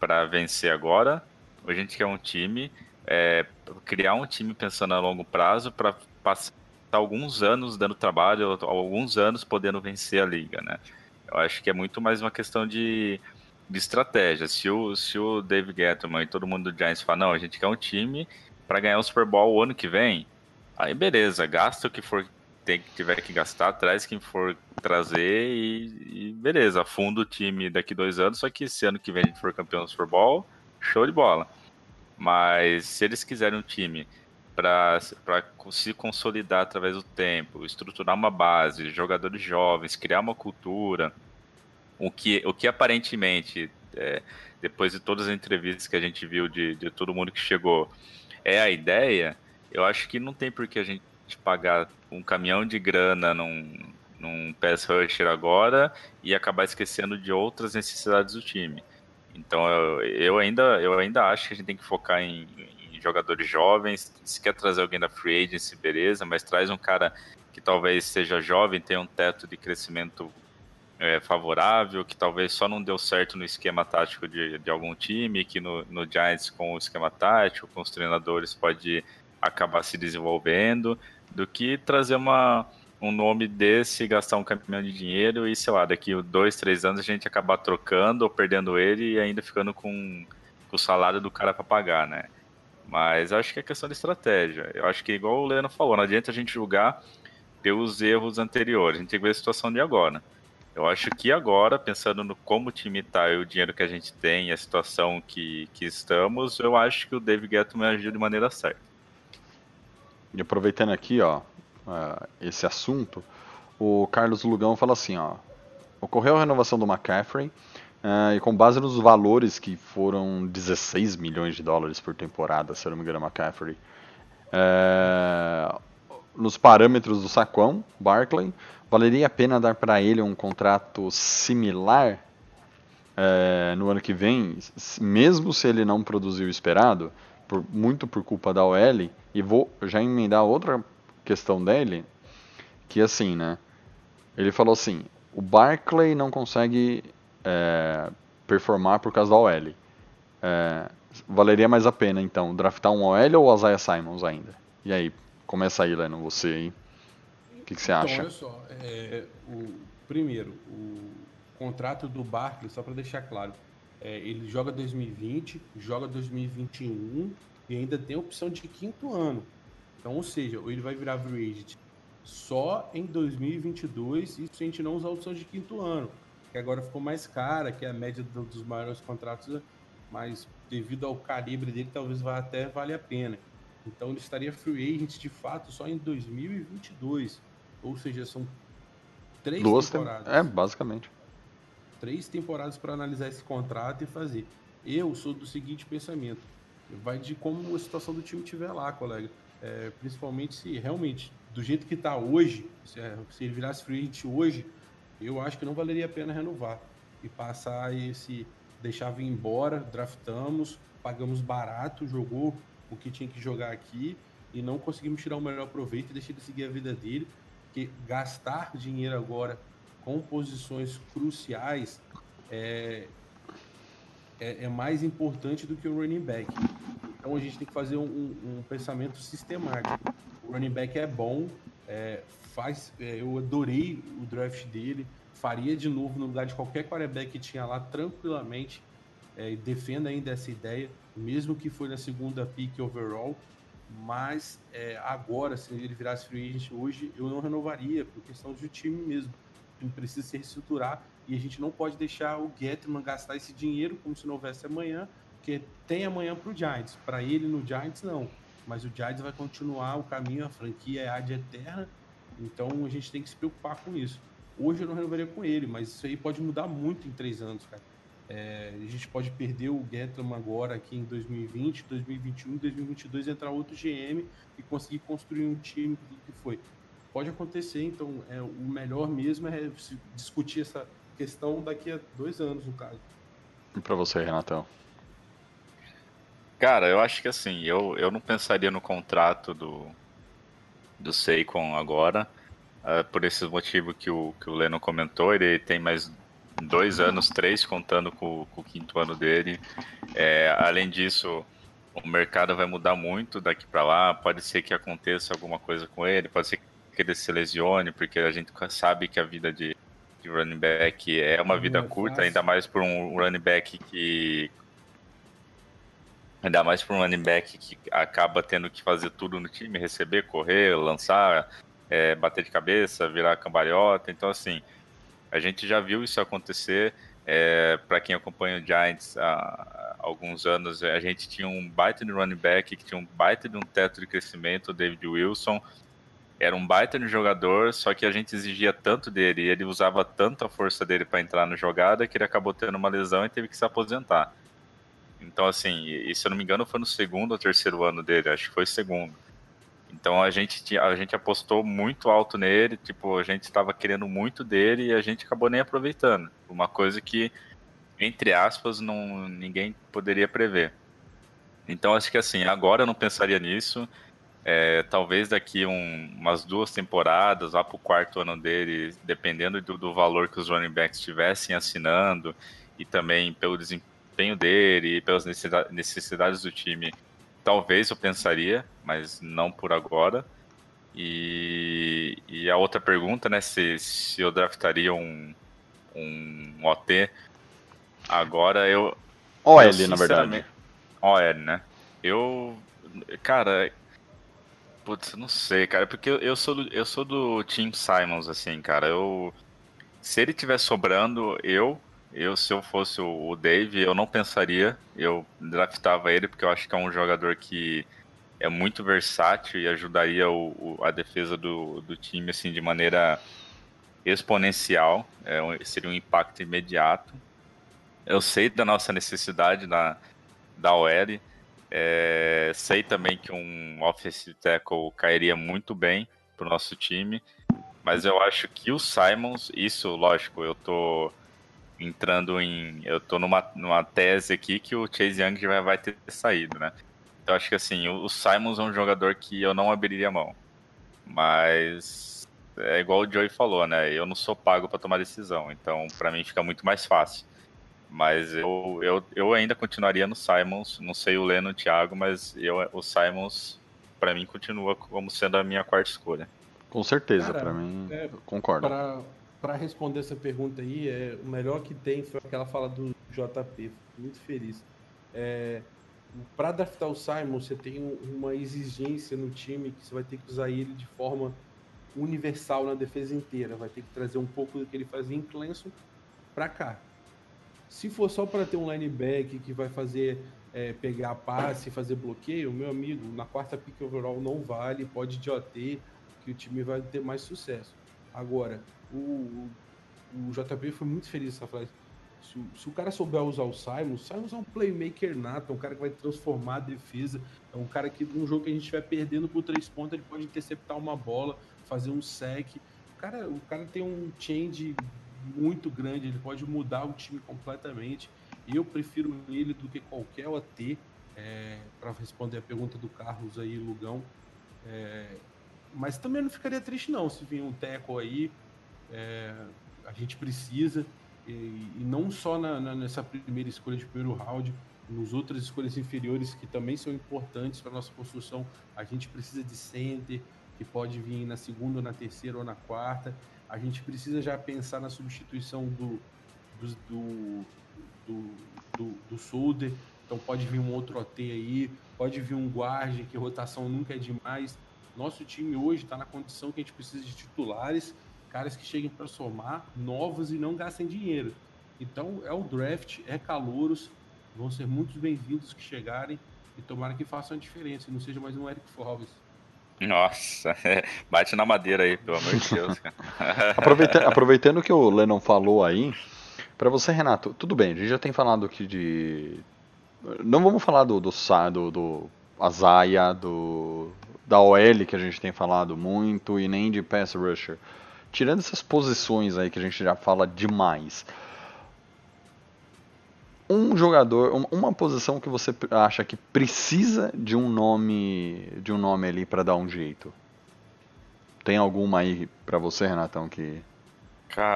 para vencer agora, ou a gente quer um time, é, criar um time pensando a longo prazo para passar alguns anos dando trabalho, alguns anos podendo vencer a liga, né? Eu acho que é muito mais uma questão de, de estratégia. Se o, se o Dave Gettleman e todo mundo do Giants falar, não, a gente quer um time para ganhar o Super Bowl o ano que vem, aí beleza, gasta o que for tem tiver que gastar, traz quem for trazer e, e beleza, afunda o time daqui dois anos, só que se ano que vem a gente for campeão do Super Bowl, show de bola. Mas se eles quiserem um time para se consolidar através do tempo, estruturar uma base, jogadores jovens, criar uma cultura, o que, o que aparentemente, é, depois de todas as entrevistas que a gente viu de, de todo mundo que chegou, é a ideia, eu acho que não tem por que a gente pagar um caminhão de grana num, num pass rusher agora e acabar esquecendo de outras necessidades do time. Então eu, eu ainda, eu ainda acho que a gente tem que focar em, em jogadores jovens. Se quer trazer alguém da free agency, beleza, mas traz um cara que talvez seja jovem, tenha um teto de crescimento é, favorável, que talvez só não deu certo no esquema tático de, de algum time, que no, no Giants com o esquema tático, com os treinadores pode acabar se desenvolvendo, do que trazer uma, um nome desse, gastar um caminhão de dinheiro e, sei lá, daqui dois, três anos a gente acabar trocando ou perdendo ele e ainda ficando com, com o salário do cara para pagar, né? Mas acho que é questão de estratégia. Eu acho que, igual o Leandro falou, não adianta a gente julgar pelos erros anteriores, a gente tem que ver a situação de agora. Eu acho que agora, pensando no como o time tá e o dinheiro que a gente tem, a situação que, que estamos, eu acho que o Dave Gettleman agiu de maneira certa. E aproveitando aqui, ó, uh, esse assunto, o Carlos Lugão fala assim, ó, ocorreu a renovação do McCaffrey uh, e com base nos valores que foram 16 milhões de dólares por temporada, se eu não me engano, McCaffrey, uh, nos parâmetros do Saquão, Barclay, valeria a pena dar para ele um contrato similar uh, no ano que vem, mesmo se ele não produzir o esperado? Por, muito por culpa da OL, e vou já emendar outra questão dele, que assim, né? Ele falou assim: o Barclay não consegue é, performar por causa da OL. É, valeria mais a pena, então, draftar um OL ou o Isaiah Simons ainda? E aí, começa aí, Leno, você aí. O que, que você Então, acha? olha só, é, o, primeiro, o contrato do Barkley, só para deixar claro, é, ele joga 2020, joga 2021 e ainda tem a opção de quinto ano. Então, ou seja, ou ele vai virar free agent só em 2022, isso a gente não usa a opção de quinto ano, que agora ficou mais cara, que é a média do- dos maiores contratos, mas devido ao calibre dele, talvez vá até vale a pena. Então ele estaria free agent de fato só em 2022, ou seja, são três Duas tem... temporadas É, basicamente. três temporadas para analisar esse contrato e fazer. Eu sou do seguinte pensamento: vai de como a situação do time estiver lá, colega. É, principalmente se realmente, do jeito que está hoje, se, é, se ele virasse free agent hoje, eu acho que não valeria a pena renovar e passar esse. deixar vir embora, draftamos, pagamos barato, jogou o que tinha que jogar aqui e não conseguimos tirar o melhor proveito e deixar ele seguir a vida dele. Porque gastar dinheiro agora com posições cruciais é, é, é mais importante do que o running back. Então a gente tem que fazer um, um- um pensamento sistemático. O running back é bom, é, faz, é, eu adorei o draft dele, faria de novo no lugar de qualquer quarterback que tinha lá tranquilamente. É, defendo ainda essa ideia, mesmo que foi na segunda pick overall. Mas é, agora, se ele virasse free agent hoje, eu não renovaria, por questão de time mesmo. Time precisa se reestruturar e a gente não pode deixar o Getman gastar esse dinheiro como se não houvesse amanhã, porque tem amanhã para o Giants. Para ele no Giants, não. Mas o Giants vai continuar o caminho, a franquia é ad eterna, então a gente tem que se preocupar com isso. Hoje eu não renovaria com ele, mas isso aí pode mudar muito em três anos, cara. É, a gente pode perder o Getman agora aqui em 2020, 2021, 2022 entrar outro GM e conseguir construir um time que foi. Pode acontecer, então é, o melhor mesmo é discutir essa questão daqui a dois anos, no caso. E pra você, Renatão? Cara, eu acho que assim, eu, eu não pensaria no contrato do, do Seikon agora, ah, por esse motivo que o, que o Leno comentou, ele tem mais dois anos, três, contando com, com o quinto ano dele. É, além disso, o mercado vai mudar muito daqui para lá, pode ser que aconteça alguma coisa com ele, pode ser que ele se lesione, porque a gente sabe que a vida de, de running back é uma vida é curta, fácil. ainda mais por um running back que Ainda mais para um running back que acaba tendo que fazer tudo no time, receber, correr, lançar, é, bater de cabeça, virar cambalhota. Então, assim, a gente já viu isso acontecer. É, para quem acompanha o Giants há, alguns anos, a gente tinha um baita de running back que tinha um baita de um teto de crescimento, o David Wilson. Era um baita de jogador, só que a gente exigia tanto dele e ele usava tanto a força dele para entrar na jogada que ele acabou tendo uma lesão e teve que se aposentar. Então, assim, e se eu não me engano, foi no segundo ou terceiro ano dele, acho que foi segundo. Então a gente, a gente apostou muito alto nele, tipo, a gente estava querendo muito dele e a gente acabou nem aproveitando. Uma coisa que, entre aspas, não, ninguém poderia prever. Então acho que assim, agora eu não pensaria nisso. É, talvez daqui um- umas duas temporadas, lá pro quarto ano dele, dependendo do, do valor que os running backs estivessem assinando e também pelo desempenho dele e pelas necessida- necessidades do time, talvez eu pensaria, mas não por agora. E, e a outra pergunta, né, se, se eu draftaria um, um OT, agora eu, OL, eu, na verdade. OL, né? Eu. Cara. Putz, não sei, cara. Porque eu, eu sou do, eu sou do Team Simons, assim, cara. Eu. Se ele tivesse sobrando, eu. Eu, se eu fosse o Dave, eu não pensaria. Eu draftava ele, porque eu acho que é um jogador que é muito versátil e ajudaria o, o- a defesa do, do time, assim, de maneira exponencial. É, seria um impacto imediato. Eu sei da nossa necessidade na, da OL. É, sei também que um offensive tackle cairia muito bem pro nosso time. Mas eu acho que o Simons, isso, lógico, eu tô entrando em. Eu tô numa, numa tese aqui que o Chase Young já vai ter saído, né? Então acho que assim, o, Simons é um jogador que eu não abriria mão. Mas é igual o Joey falou, né? Eu não sou pago para tomar decisão. Então, para mim fica muito mais fácil. Mas eu, eu, eu ainda continuaria no Simons. Não sei o Leno, o Thiago, mas eu, o Simons para mim continua como sendo a minha quarta escolha. Com certeza, para mim, é, concordo. Pra, pra responder essa pergunta aí, é, o melhor que tem foi aquela fala do JP. Fico muito feliz. É, para draftar o Simon, você tem um- uma exigência no time que você vai ter que usar ele de forma universal na defesa inteira. Vai ter que trazer um pouco do que ele fazia em Clemson para cá. Se for só para ter um linebacker que vai fazer é, pegar passe fazer bloqueio, meu amigo, na quarta pick overall não vale, pode de OT, que o time vai ter mais sucesso. Agora, o, o, o JP foi muito feliz nessa frase. Se, o- se o cara souber usar o Simon, o Simon é um playmaker nato, é um cara que vai transformar a defesa, é um cara que num jogo que a gente estiver perdendo por três pontos, ele pode interceptar uma bola, fazer um sec. O cara, o cara tem um change muito grande, ele pode mudar o time completamente. Eu prefiro ele do que qualquer OT, é, para responder a pergunta do Carlos aí, Lugão. É, mas também não ficaria triste não se vir um teco aí, é, a gente precisa, e, e não só na- na- nessa primeira escolha de primeiro round, nos outras escolhas inferiores que também são importantes para nossa construção, a gente precisa de center, que pode vir na segunda, ou na terceira ou na quarta. A gente precisa já pensar na substituição do, do, do, do, do, do Solder. Então pode vir um outro OT aí, pode vir um guarde, que rotação nunca é demais. Nosso time hoje está na condição que a gente precisa de titulares, caras que cheguem para somar, novos e não gastem dinheiro. Então é o draft, é calouros, vão ser muitos bem-vindos que chegarem e tomara que façam a diferença, e não seja mais um Eric Forbes. Nossa, bate na madeira aí, pelo amor de Deus, cara. Aproveita- aproveitando que o Lennon falou aí, pra você, Renato, tudo bem, a gente já tem falado aqui de. Não vamos falar do do, do, do Azaia, do da OL que a gente tem falado muito e nem de pass rusher. Tirando essas posições aí que a gente já fala demais. Um jogador, um- uma posição que você acha que precisa de um nome, de um nome ali pra dar um jeito. Tem alguma aí pra você, Renatão, que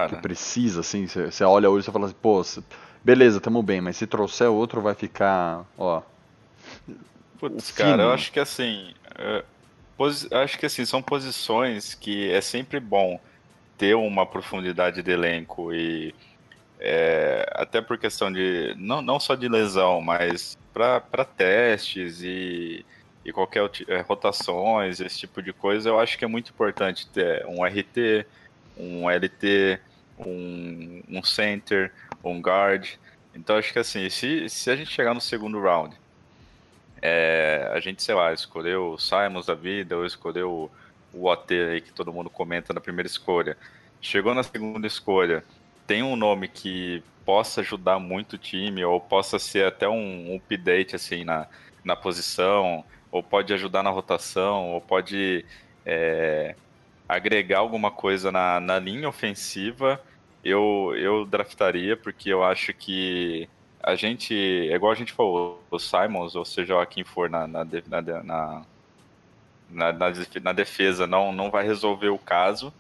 que Cara, precisa, assim, você olha hoje e você fala assim, pô, cê- beleza, tamo bem, mas se trouxer outro vai ficar, ó, putz, cara, eu acho que assim, é, eu acho que assim, são posições que é sempre bom ter uma profundidade de elenco e é, até por questão de, não, não só de lesão, mas para testes e, e qualquer é, rotações, esse tipo de coisa, eu acho que é muito importante ter um RT, um LT, um, um center, um guard. Então acho que assim, se, se a gente chegar no segundo round, é, a gente, sei lá, escolheu o Simons da vida, ou escolheu o, OT aí que todo mundo comenta na primeira escolha. Chegou na segunda escolha, tem um nome que possa ajudar muito o time, ou possa ser até um, um update assim na, na posição, ou pode ajudar na rotação, ou pode é, agregar alguma coisa na, na linha ofensiva, eu, eu draftaria, porque eu acho que a gente, é igual a gente falou, o Simons, ou seja lá quem for na, na, na, na, na, na na defesa, não, não vai resolver o caso,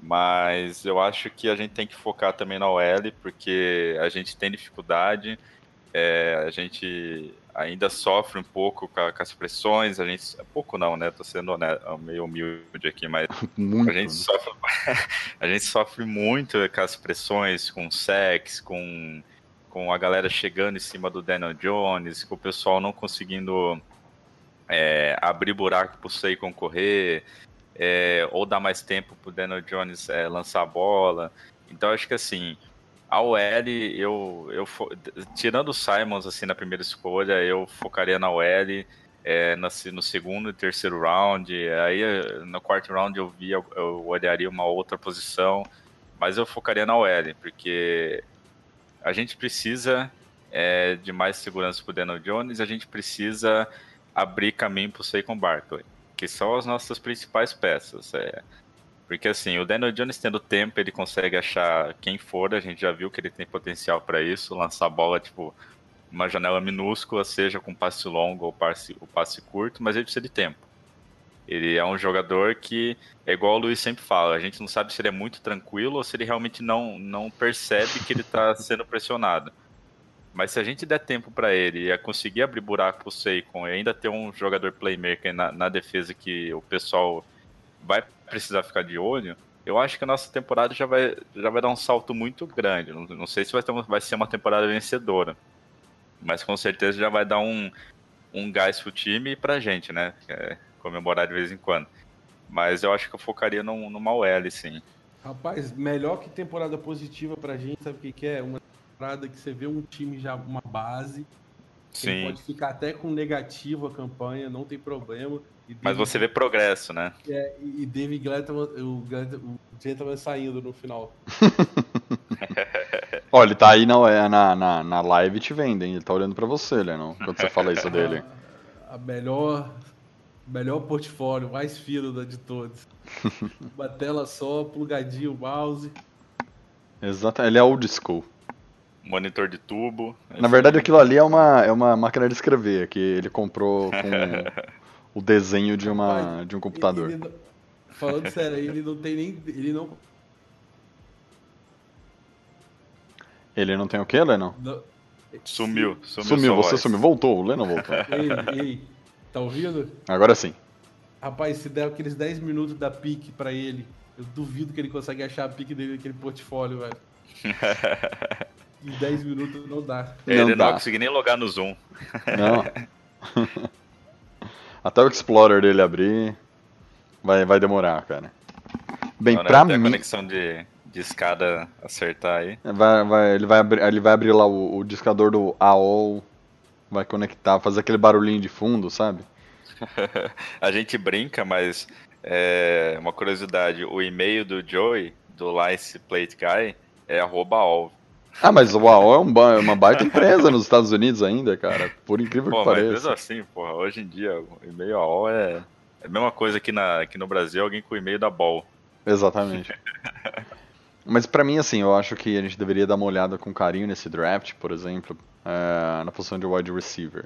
mas eu acho que a gente tem que focar também na OL, porque a gente tem dificuldade, é, a gente ainda sofre um pouco com, a- com as pressões, a gente, pouco não, né, tô sendo meio humilde aqui, mas muito, a gente né? sofre, a gente sofre muito com as pressões, com sex, com, com a galera chegando em cima do Daniel Jones, com o pessoal não conseguindo é, abrir buraco pro Saquon correr, é, ou dar mais tempo pro Daniel Jones é, lançar a bola. Então acho que assim, a OL, eu, eu tirando o Simons assim na primeira escolha, eu focaria na OL é, no segundo e terceiro round. Aí no quarto round eu via, eu olharia uma outra posição, mas eu focaria na OL, porque a gente precisa é, de mais segurança pro Daniel Jones, a gente precisa abrir caminho pro Saquon Barkley, que são as nossas principais peças. É, porque assim, o Daniel Jones tendo tempo, ele consegue achar quem for, a gente já viu que ele tem potencial para isso, lançar a bola, tipo, uma janela minúscula, seja com passe longo ou passe, o passe curto, mas ele precisa de tempo. Ele é um jogador que, é igual o Luiz sempre fala, a gente não sabe se ele é muito tranquilo ou se ele realmente não, não percebe que ele está sendo pressionado. Mas se a gente der tempo para ele e conseguir abrir buraco pro Seikon e ainda ter um jogador playmaker na, na defesa que o pessoal vai precisar ficar de olho, eu acho que a nossa temporada já vai, já vai dar um salto muito grande. Não, não sei se vai, ter, vai ser uma temporada vencedora, mas com certeza já vai dar um, um gás pro time e pra gente, né? É, comemorar de vez em quando. Mas eu acho que eu focaria num, numa sim. Rapaz, melhor que temporada positiva pra gente, sabe o que, que é? Uma temporada que você vê um time já, uma base. Sim. Pode ficar até com negativo a campanha, não tem problema. Mas você vê progresso, né? É, e David Gleitman, o, o Gentleman saindo no final. Olha, ele tá aí na, na, na, na live te vendo, hein? Ele tá olhando pra você, Lennon, quando você fala isso dele. A, a melhor, melhor portfólio, mais fino de todos. Uma tela só, plugadinho o mouse. Exato, ele é old school. Monitor de tubo. Na verdade, aquilo ali é uma, é uma máquina de escrever, que ele comprou com o desenho de, uma, de um computador. Ele, ele, falando sério, ele não tem nem. Ele não. Ele não tem o que, Lennon? Não. Sumiu, sumiu. Sumiu, você voz. sumiu. Voltou, o Lennon voltou. ei, ei, tá ouvindo? Agora sim. Rapaz, se der aqueles 10 minutos da pique pra ele, eu duvido que ele consegue achar a pique dele naquele portfólio, velho. em 10 minutos não dá. Ele não, não dá. consegue nem logar no Zoom. Não. Até o Explorer dele abrir, vai, vai demorar, cara. Bem, não, né? pra mim... a conexão de, de escada acertar aí. Vai, vai, ele, vai abrir, ele vai abrir lá o, o discador do AOL, vai conectar, fazer aquele barulhinho de fundo, sabe? a gente brinca, mas é uma curiosidade, o e-mail do Joey, do Lice Plate Guy, é arroba AOL. Ah, mas o AOL é, um, é uma baita empresa nos Estados Unidos ainda, cara. Por incrível Pô, que pareça. Mas mesmo assim, porra, hoje em dia, o e-mail AOL é, é a mesma coisa aqui, na, aqui no Brasil, alguém com o e-mail da Ball. Exatamente. mas para mim, assim, eu acho que a gente deveria dar uma olhada com carinho nesse draft, por exemplo, é, na posição de wide receiver.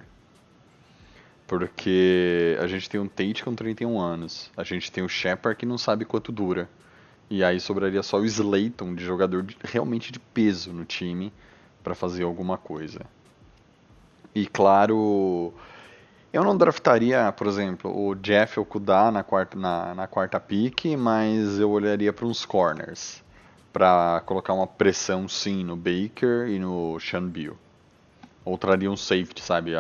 Porque a gente tem um Tate com 31 anos, a gente tem o Shepard que não sabe quanto dura. E aí sobraria só o Slayton de jogador de, realmente de peso no time para fazer alguma coisa. E claro, eu não draftaria, por exemplo, o Jeff Okuda na quarta, na, na quarta pick, mas eu olharia para uns corners para colocar uma pressão sim no Baker e no Sean Bill. Ou traria um safety, sabe,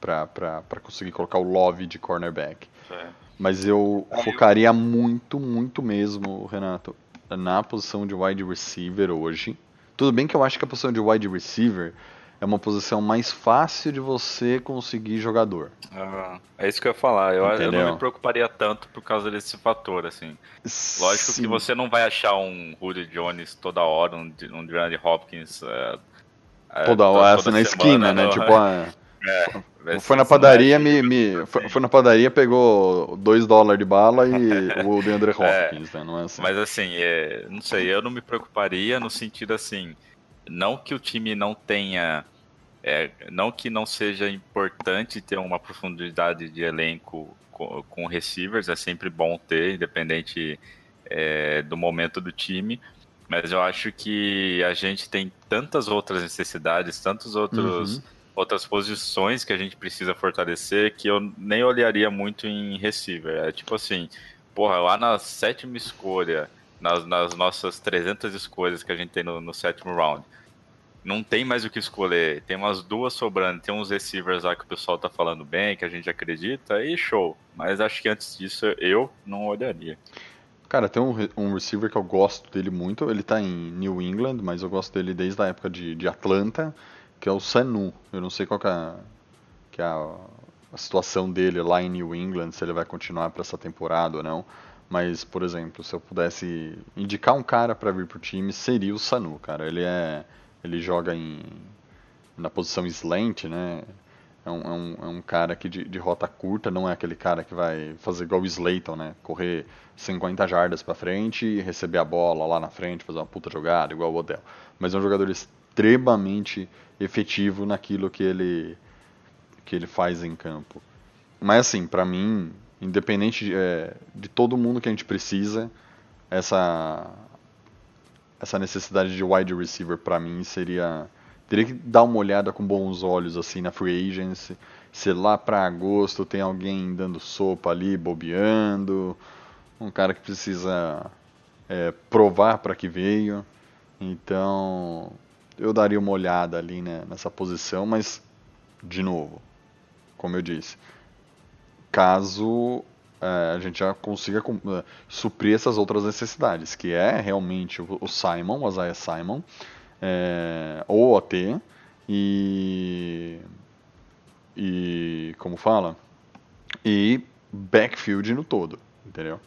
para conseguir colocar o Love de cornerback. É. Mas eu focaria muito, muito mesmo, Renato, na posição de wide receiver hoje. Tudo bem que eu acho que a posição de wide receiver é uma posição mais fácil de você conseguir jogador. Ah, é isso que eu ia falar. Eu, eu, não me preocuparia tanto por causa desse fator, assim. Lógico Sim. que você não vai achar um Rudy Jones toda hora, um, um Hopkins é, é, toda hora, toda na semana, esquina, né? Tipo, a... é. Foi na padaria, me, me foi, foi, na padaria, pegou 2 dólares de bala e o DeAndre Hopkins, é, né? Não é assim. Mas assim, é, não sei, eu não me preocuparia no sentido assim, não que o time não tenha, é, não que não seja importante ter uma profundidade de elenco com, com receivers, é sempre bom ter, independente é, do momento do time, mas eu acho que a gente tem tantas outras necessidades, tantos outros... Uhum outras posições que a gente precisa fortalecer que eu nem olharia muito em receiver. É tipo assim, porra, lá na sétima escolha, nas, nas nossas 300 escolhas que a gente tem no, no, sétimo round, não tem mais o que escolher. Tem umas duas sobrando, tem uns receivers lá que o pessoal tá falando bem, que a gente acredita, e show. Mas acho que antes disso eu não olharia. Cara, tem um, um receiver que eu gosto dele muito. Ele tá em New England, mas eu gosto dele desde a época de, de Atlanta que é o Sanu. Eu não sei qual que é, que é a, a, situação dele lá em New England, se ele vai continuar para essa temporada ou não. Mas, por exemplo, se eu pudesse indicar um cara para vir pro time, seria o Sanu, cara. Ele é, ele joga em na posição slant, né? É um, é um, é um cara que de, de, rota curta, não é aquele cara que vai fazer igual o Slayton, né? Correr 50 jardas para frente e receber a bola lá na frente, fazer uma puta jogada, igual o Odell. Mas é um jogador extremamente efetivo naquilo que ele que ele faz em campo. Mas assim, para mim, independente de, é, de todo mundo que a gente precisa, essa essa necessidade de wide receiver para mim seria teria que dar uma olhada com bons olhos assim na free agency, se lá para agosto tem alguém dando sopa ali, bobeando, um cara que precisa é, provar para que veio. Então, eu daria uma olhada ali né, nessa posição, mas de novo, como eu disse, caso é, a gente já consiga é, suprir essas outras necessidades, que é realmente o, o Simon, o Isaiah Simon, é, o OT e e como fala e backfield no todo, entendeu?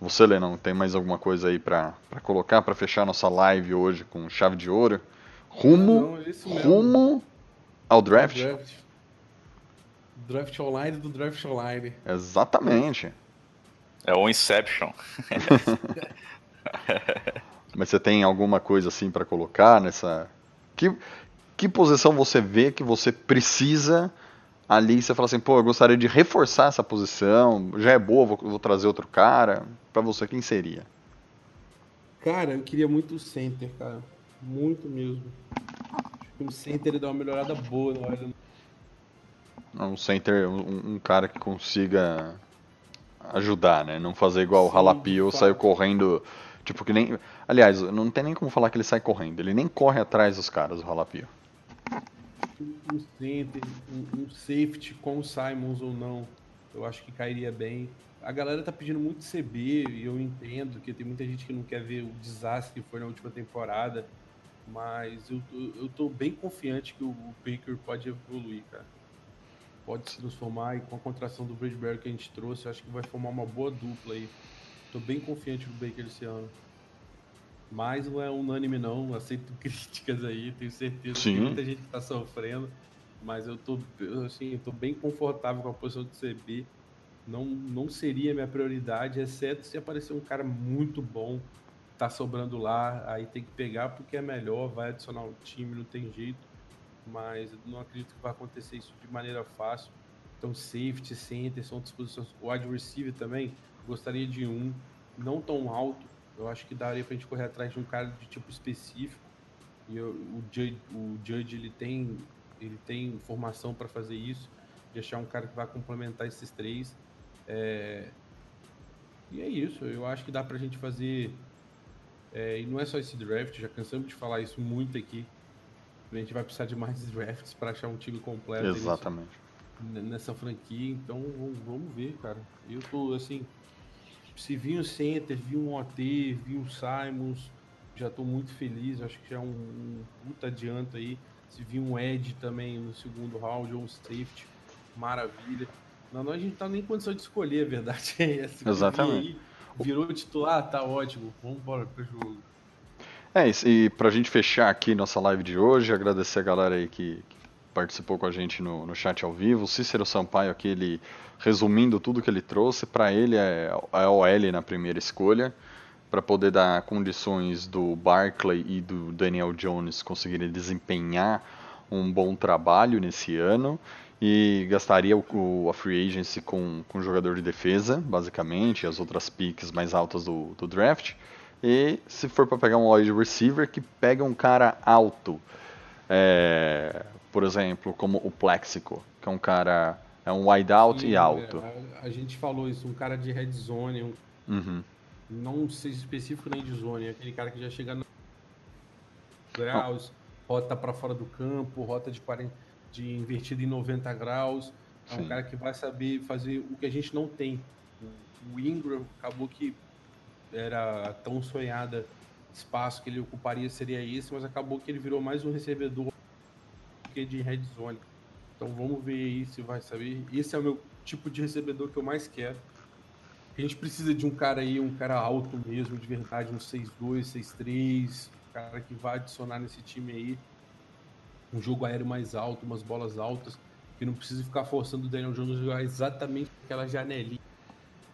Você, Lê, não tem mais alguma coisa aí para colocar para fechar nossa live hoje com chave de ouro? Rumo, não, rumo ao draft? draft? Draft online do draft online. Exatamente. É o Inception. Mas você tem alguma coisa assim para colocar nessa. Que, que posição você vê que você precisa ali? Você fala assim, pô, eu gostaria de reforçar essa posição, já é boa, vou, vou trazer outro cara. Para você, quem seria? Cara, eu queria muito o center, cara. Muito mesmo. Acho que o center ele dá uma melhorada boa no Iron um center, um, um, cara que consiga ajudar, né? Não fazer igual Sim, o Halapio saiu correndo, tipo que nem, aliás, não tem nem como falar que ele sai correndo, ele nem corre atrás dos caras, o Halapio. Um center, um, um safety com o Simons ou não, eu acho que cairia bem. A galera tá pedindo muito CB e eu entendo que tem muita gente que não quer ver o desastre que foi na última temporada, mas eu, eu tô bem confiante que o Baker pode evoluir, cara pode se transformar e com a contração do Bridgeberry que a gente trouxe, acho que vai formar uma boa dupla aí. Tô bem confiante no Baker esse ano. Mas não é unânime não, aceito críticas aí, tenho certeza Sim. que muita gente que tá sofrendo, mas eu tô assim, tô bem confortável com a posição de CB. Não, não seria minha prioridade, exceto se aparecer um cara muito bom, tá sobrando lá, aí tem que pegar porque é melhor, vai adicionar o time, não tem jeito mas não acredito que vai acontecer isso de maneira fácil. Então, safety, center são disposições. Wide receiver também, gostaria de um, não tão alto. Eu acho que daria para a gente correr atrás de um cara de tipo específico. E eu, o, Judge, o Judge ele tem, ele tem formação para fazer isso, de achar um cara que vai complementar esses três. É... E é isso, eu acho que dá para a gente fazer. É, e não é só esse draft, já cansamos de falar isso muito aqui a gente vai precisar de mais drafts para achar um time completo. Exatamente. Nesse, nessa franquia, então vamos ver, cara. Eu tô assim. Se vir um center, vir um OT, vir um Simons, já tô muito feliz. Acho que já é um, um puta adianto aí. Se vir um Ed também no segundo round ou um safety, maravilha. Não, a gente tá nem em condição de escolher, a verdade é essa. Exatamente. Virou titular, tá ótimo. Vamos embora pro jogo. É isso, e pra gente fechar aqui nossa live de hoje, agradecer a galera aí que, que participou com a gente no, no chat ao vivo. O Cícero Sampaio aqui, ele resumindo tudo que ele trouxe, para ele é a OL na primeira escolha, para poder dar condições do Barclay e do Daniel Jones conseguirem desempenhar um bom trabalho nesse ano e gastaria o, a free agency com, com jogador de defesa, basicamente, as outras picks mais altas do, do draft. E se for para pegar um wide receiver, que pega um cara alto. É, por exemplo, como o Plexico, que é um cara. É um wide out Sim, e alto. É, a, a, gente falou isso, um cara de red zone, um, uhum. não seja específico nem de zone, é aquele cara que já chega no graus, rota para fora do campo, rota de 40, de invertida em 90 graus. É um Sim. cara que vai saber fazer o que a gente não tem. O Ingram acabou que era tão sonhada espaço que ele ocuparia seria esse, mas acabou que ele virou mais um recebedor que de red zone. Então vamos ver aí se vai saber. Esse é o meu tipo de recebedor que eu mais quero. A gente precisa de um cara aí, um cara alto mesmo, de verdade, um 6'2, 6'3, um cara que vai adicionar nesse time aí um jogo aéreo mais alto, umas bolas altas, que não precisa ficar forçando o Daniel Jones a jogar exatamente aquela janelinha,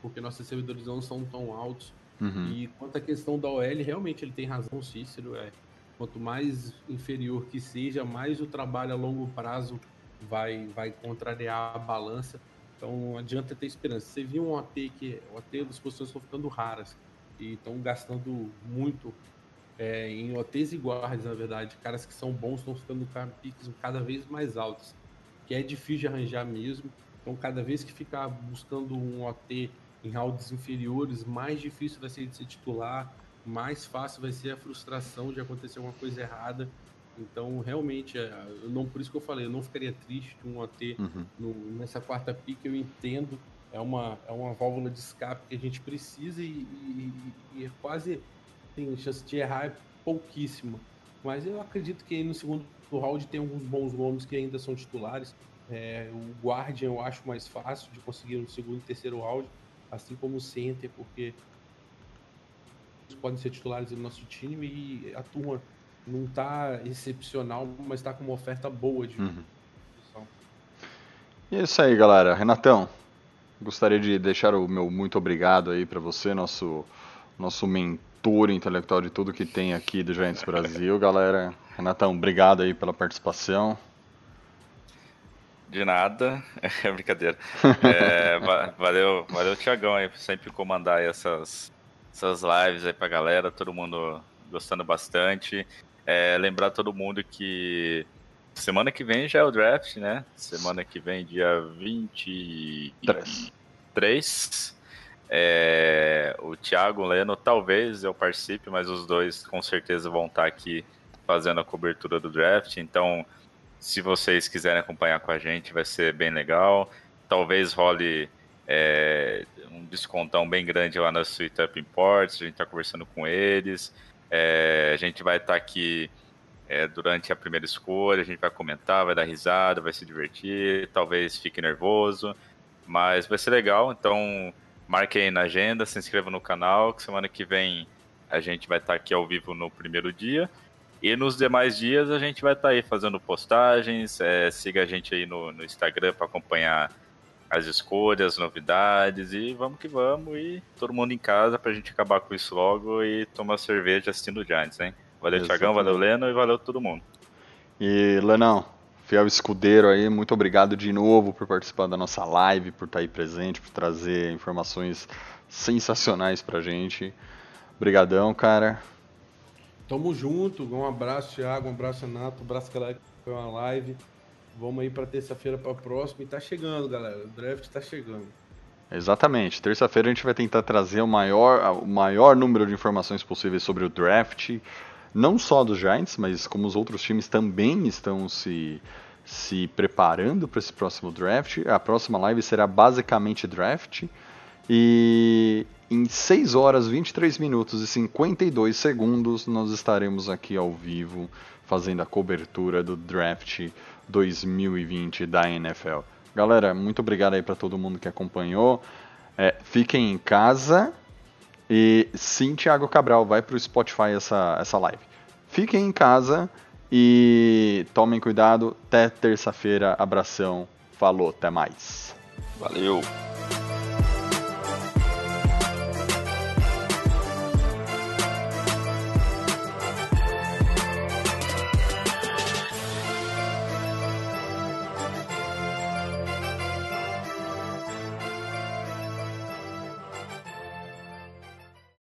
porque nossos recebedores não são tão altos. Uhum. E quanto à questão da OL, realmente ele tem razão, Cícero. É, quanto mais inferior que seja, mais o trabalho a longo prazo vai, vai contrariar a balança. Então não adianta ter esperança. Você viu um OT que o OT das posições estão ficando raras e estão gastando muito é, em OTs e guardas, na verdade. Caras que são bons estão ficando com piques cada vez mais altos, que é difícil de arranjar mesmo. Então, cada vez que ficar buscando um OT em rounds inferiores, mais difícil vai ser de ser titular, mais fácil vai ser a frustração de acontecer alguma coisa errada. Então, realmente, é, não, por isso que eu falei, eu não ficaria triste de um OT uhum. no, nessa quarta pick, eu entendo, é uma, é uma válvula de escape que a gente precisa e, e, e é quase, tem chance de errar é pouquíssima. Mas eu acredito que no segundo round tem alguns bons nomes que ainda são titulares. É, o Guardian eu acho mais fácil de conseguir no segundo e terceiro round, assim como o Center, porque podem ser titulares do nosso time e a turma não está excepcional, mas está com uma oferta boa de uhum. E é isso aí, galera. Renatão, gostaria de deixar o meu muito obrigado aí para você, nosso, nosso mentor intelectual de tudo que tem aqui do Giants Brasil, galera. Renatão, obrigado aí pela participação. De nada, é brincadeira. É, valeu, valeu, Tiagão, aí, por sempre comandar essas, essas lives aí pra galera, todo mundo gostando bastante. É, lembrar todo mundo que semana que vem já é o draft, né? Semana que vem, dia 23. É, o Thiago Leno, talvez eu participe, mas os dois com certeza vão estar aqui fazendo a cobertura do draft. Então, se vocês quiserem acompanhar com a gente, vai ser bem legal. Talvez role é, um descontão bem grande lá na Sweet Up Imports. A gente está conversando com eles. É, a gente vai estar aqui é, durante a primeira escolha, a gente vai comentar, vai dar risada, vai se divertir, talvez fique nervoso, mas vai ser legal. Então, marque aí na agenda, se inscreva no canal, que semana que vem a gente vai estar tá aqui ao vivo no primeiro dia. E nos demais dias a gente vai estar tá aí fazendo postagens. É, siga a gente aí no, no Instagram para acompanhar as escolhas, novidades e vamos que vamos. E todo mundo em casa pra gente acabar com isso logo e tomar cerveja assistindo o Giants, hein? Valeu, Thiagão, valeu, Leno e valeu todo mundo. E, Lenão, fiel escudeiro aí, muito obrigado de novo por participar da nossa live, por estar aí presente, por trazer informações sensacionais pra gente. Obrigadão, cara. Tamo junto, um abraço, Thiago, um abraço, Renato, um abraço, galera, que foi uma live. Vamos aí para terça-feira para a próxima e tá chegando, galera. O draft tá chegando. Exatamente. Terça-feira a gente vai tentar trazer o maior, o maior número de informações possíveis sobre o draft, não só dos Giants, mas como os outros times também estão se, se preparando para esse próximo draft. A próxima live será basicamente draft. E em 6 horas, 23 minutos e 52 segundos, nós estaremos aqui ao vivo fazendo a cobertura do draft 2020 da NFL. Galera, muito obrigado aí para todo mundo que acompanhou. É, fiquem em casa e sim, Thiago Cabral, vai para o Spotify essa, essa live. Fiquem em casa e tomem cuidado. Até terça-feira. Abração. Falou, até mais. Valeu.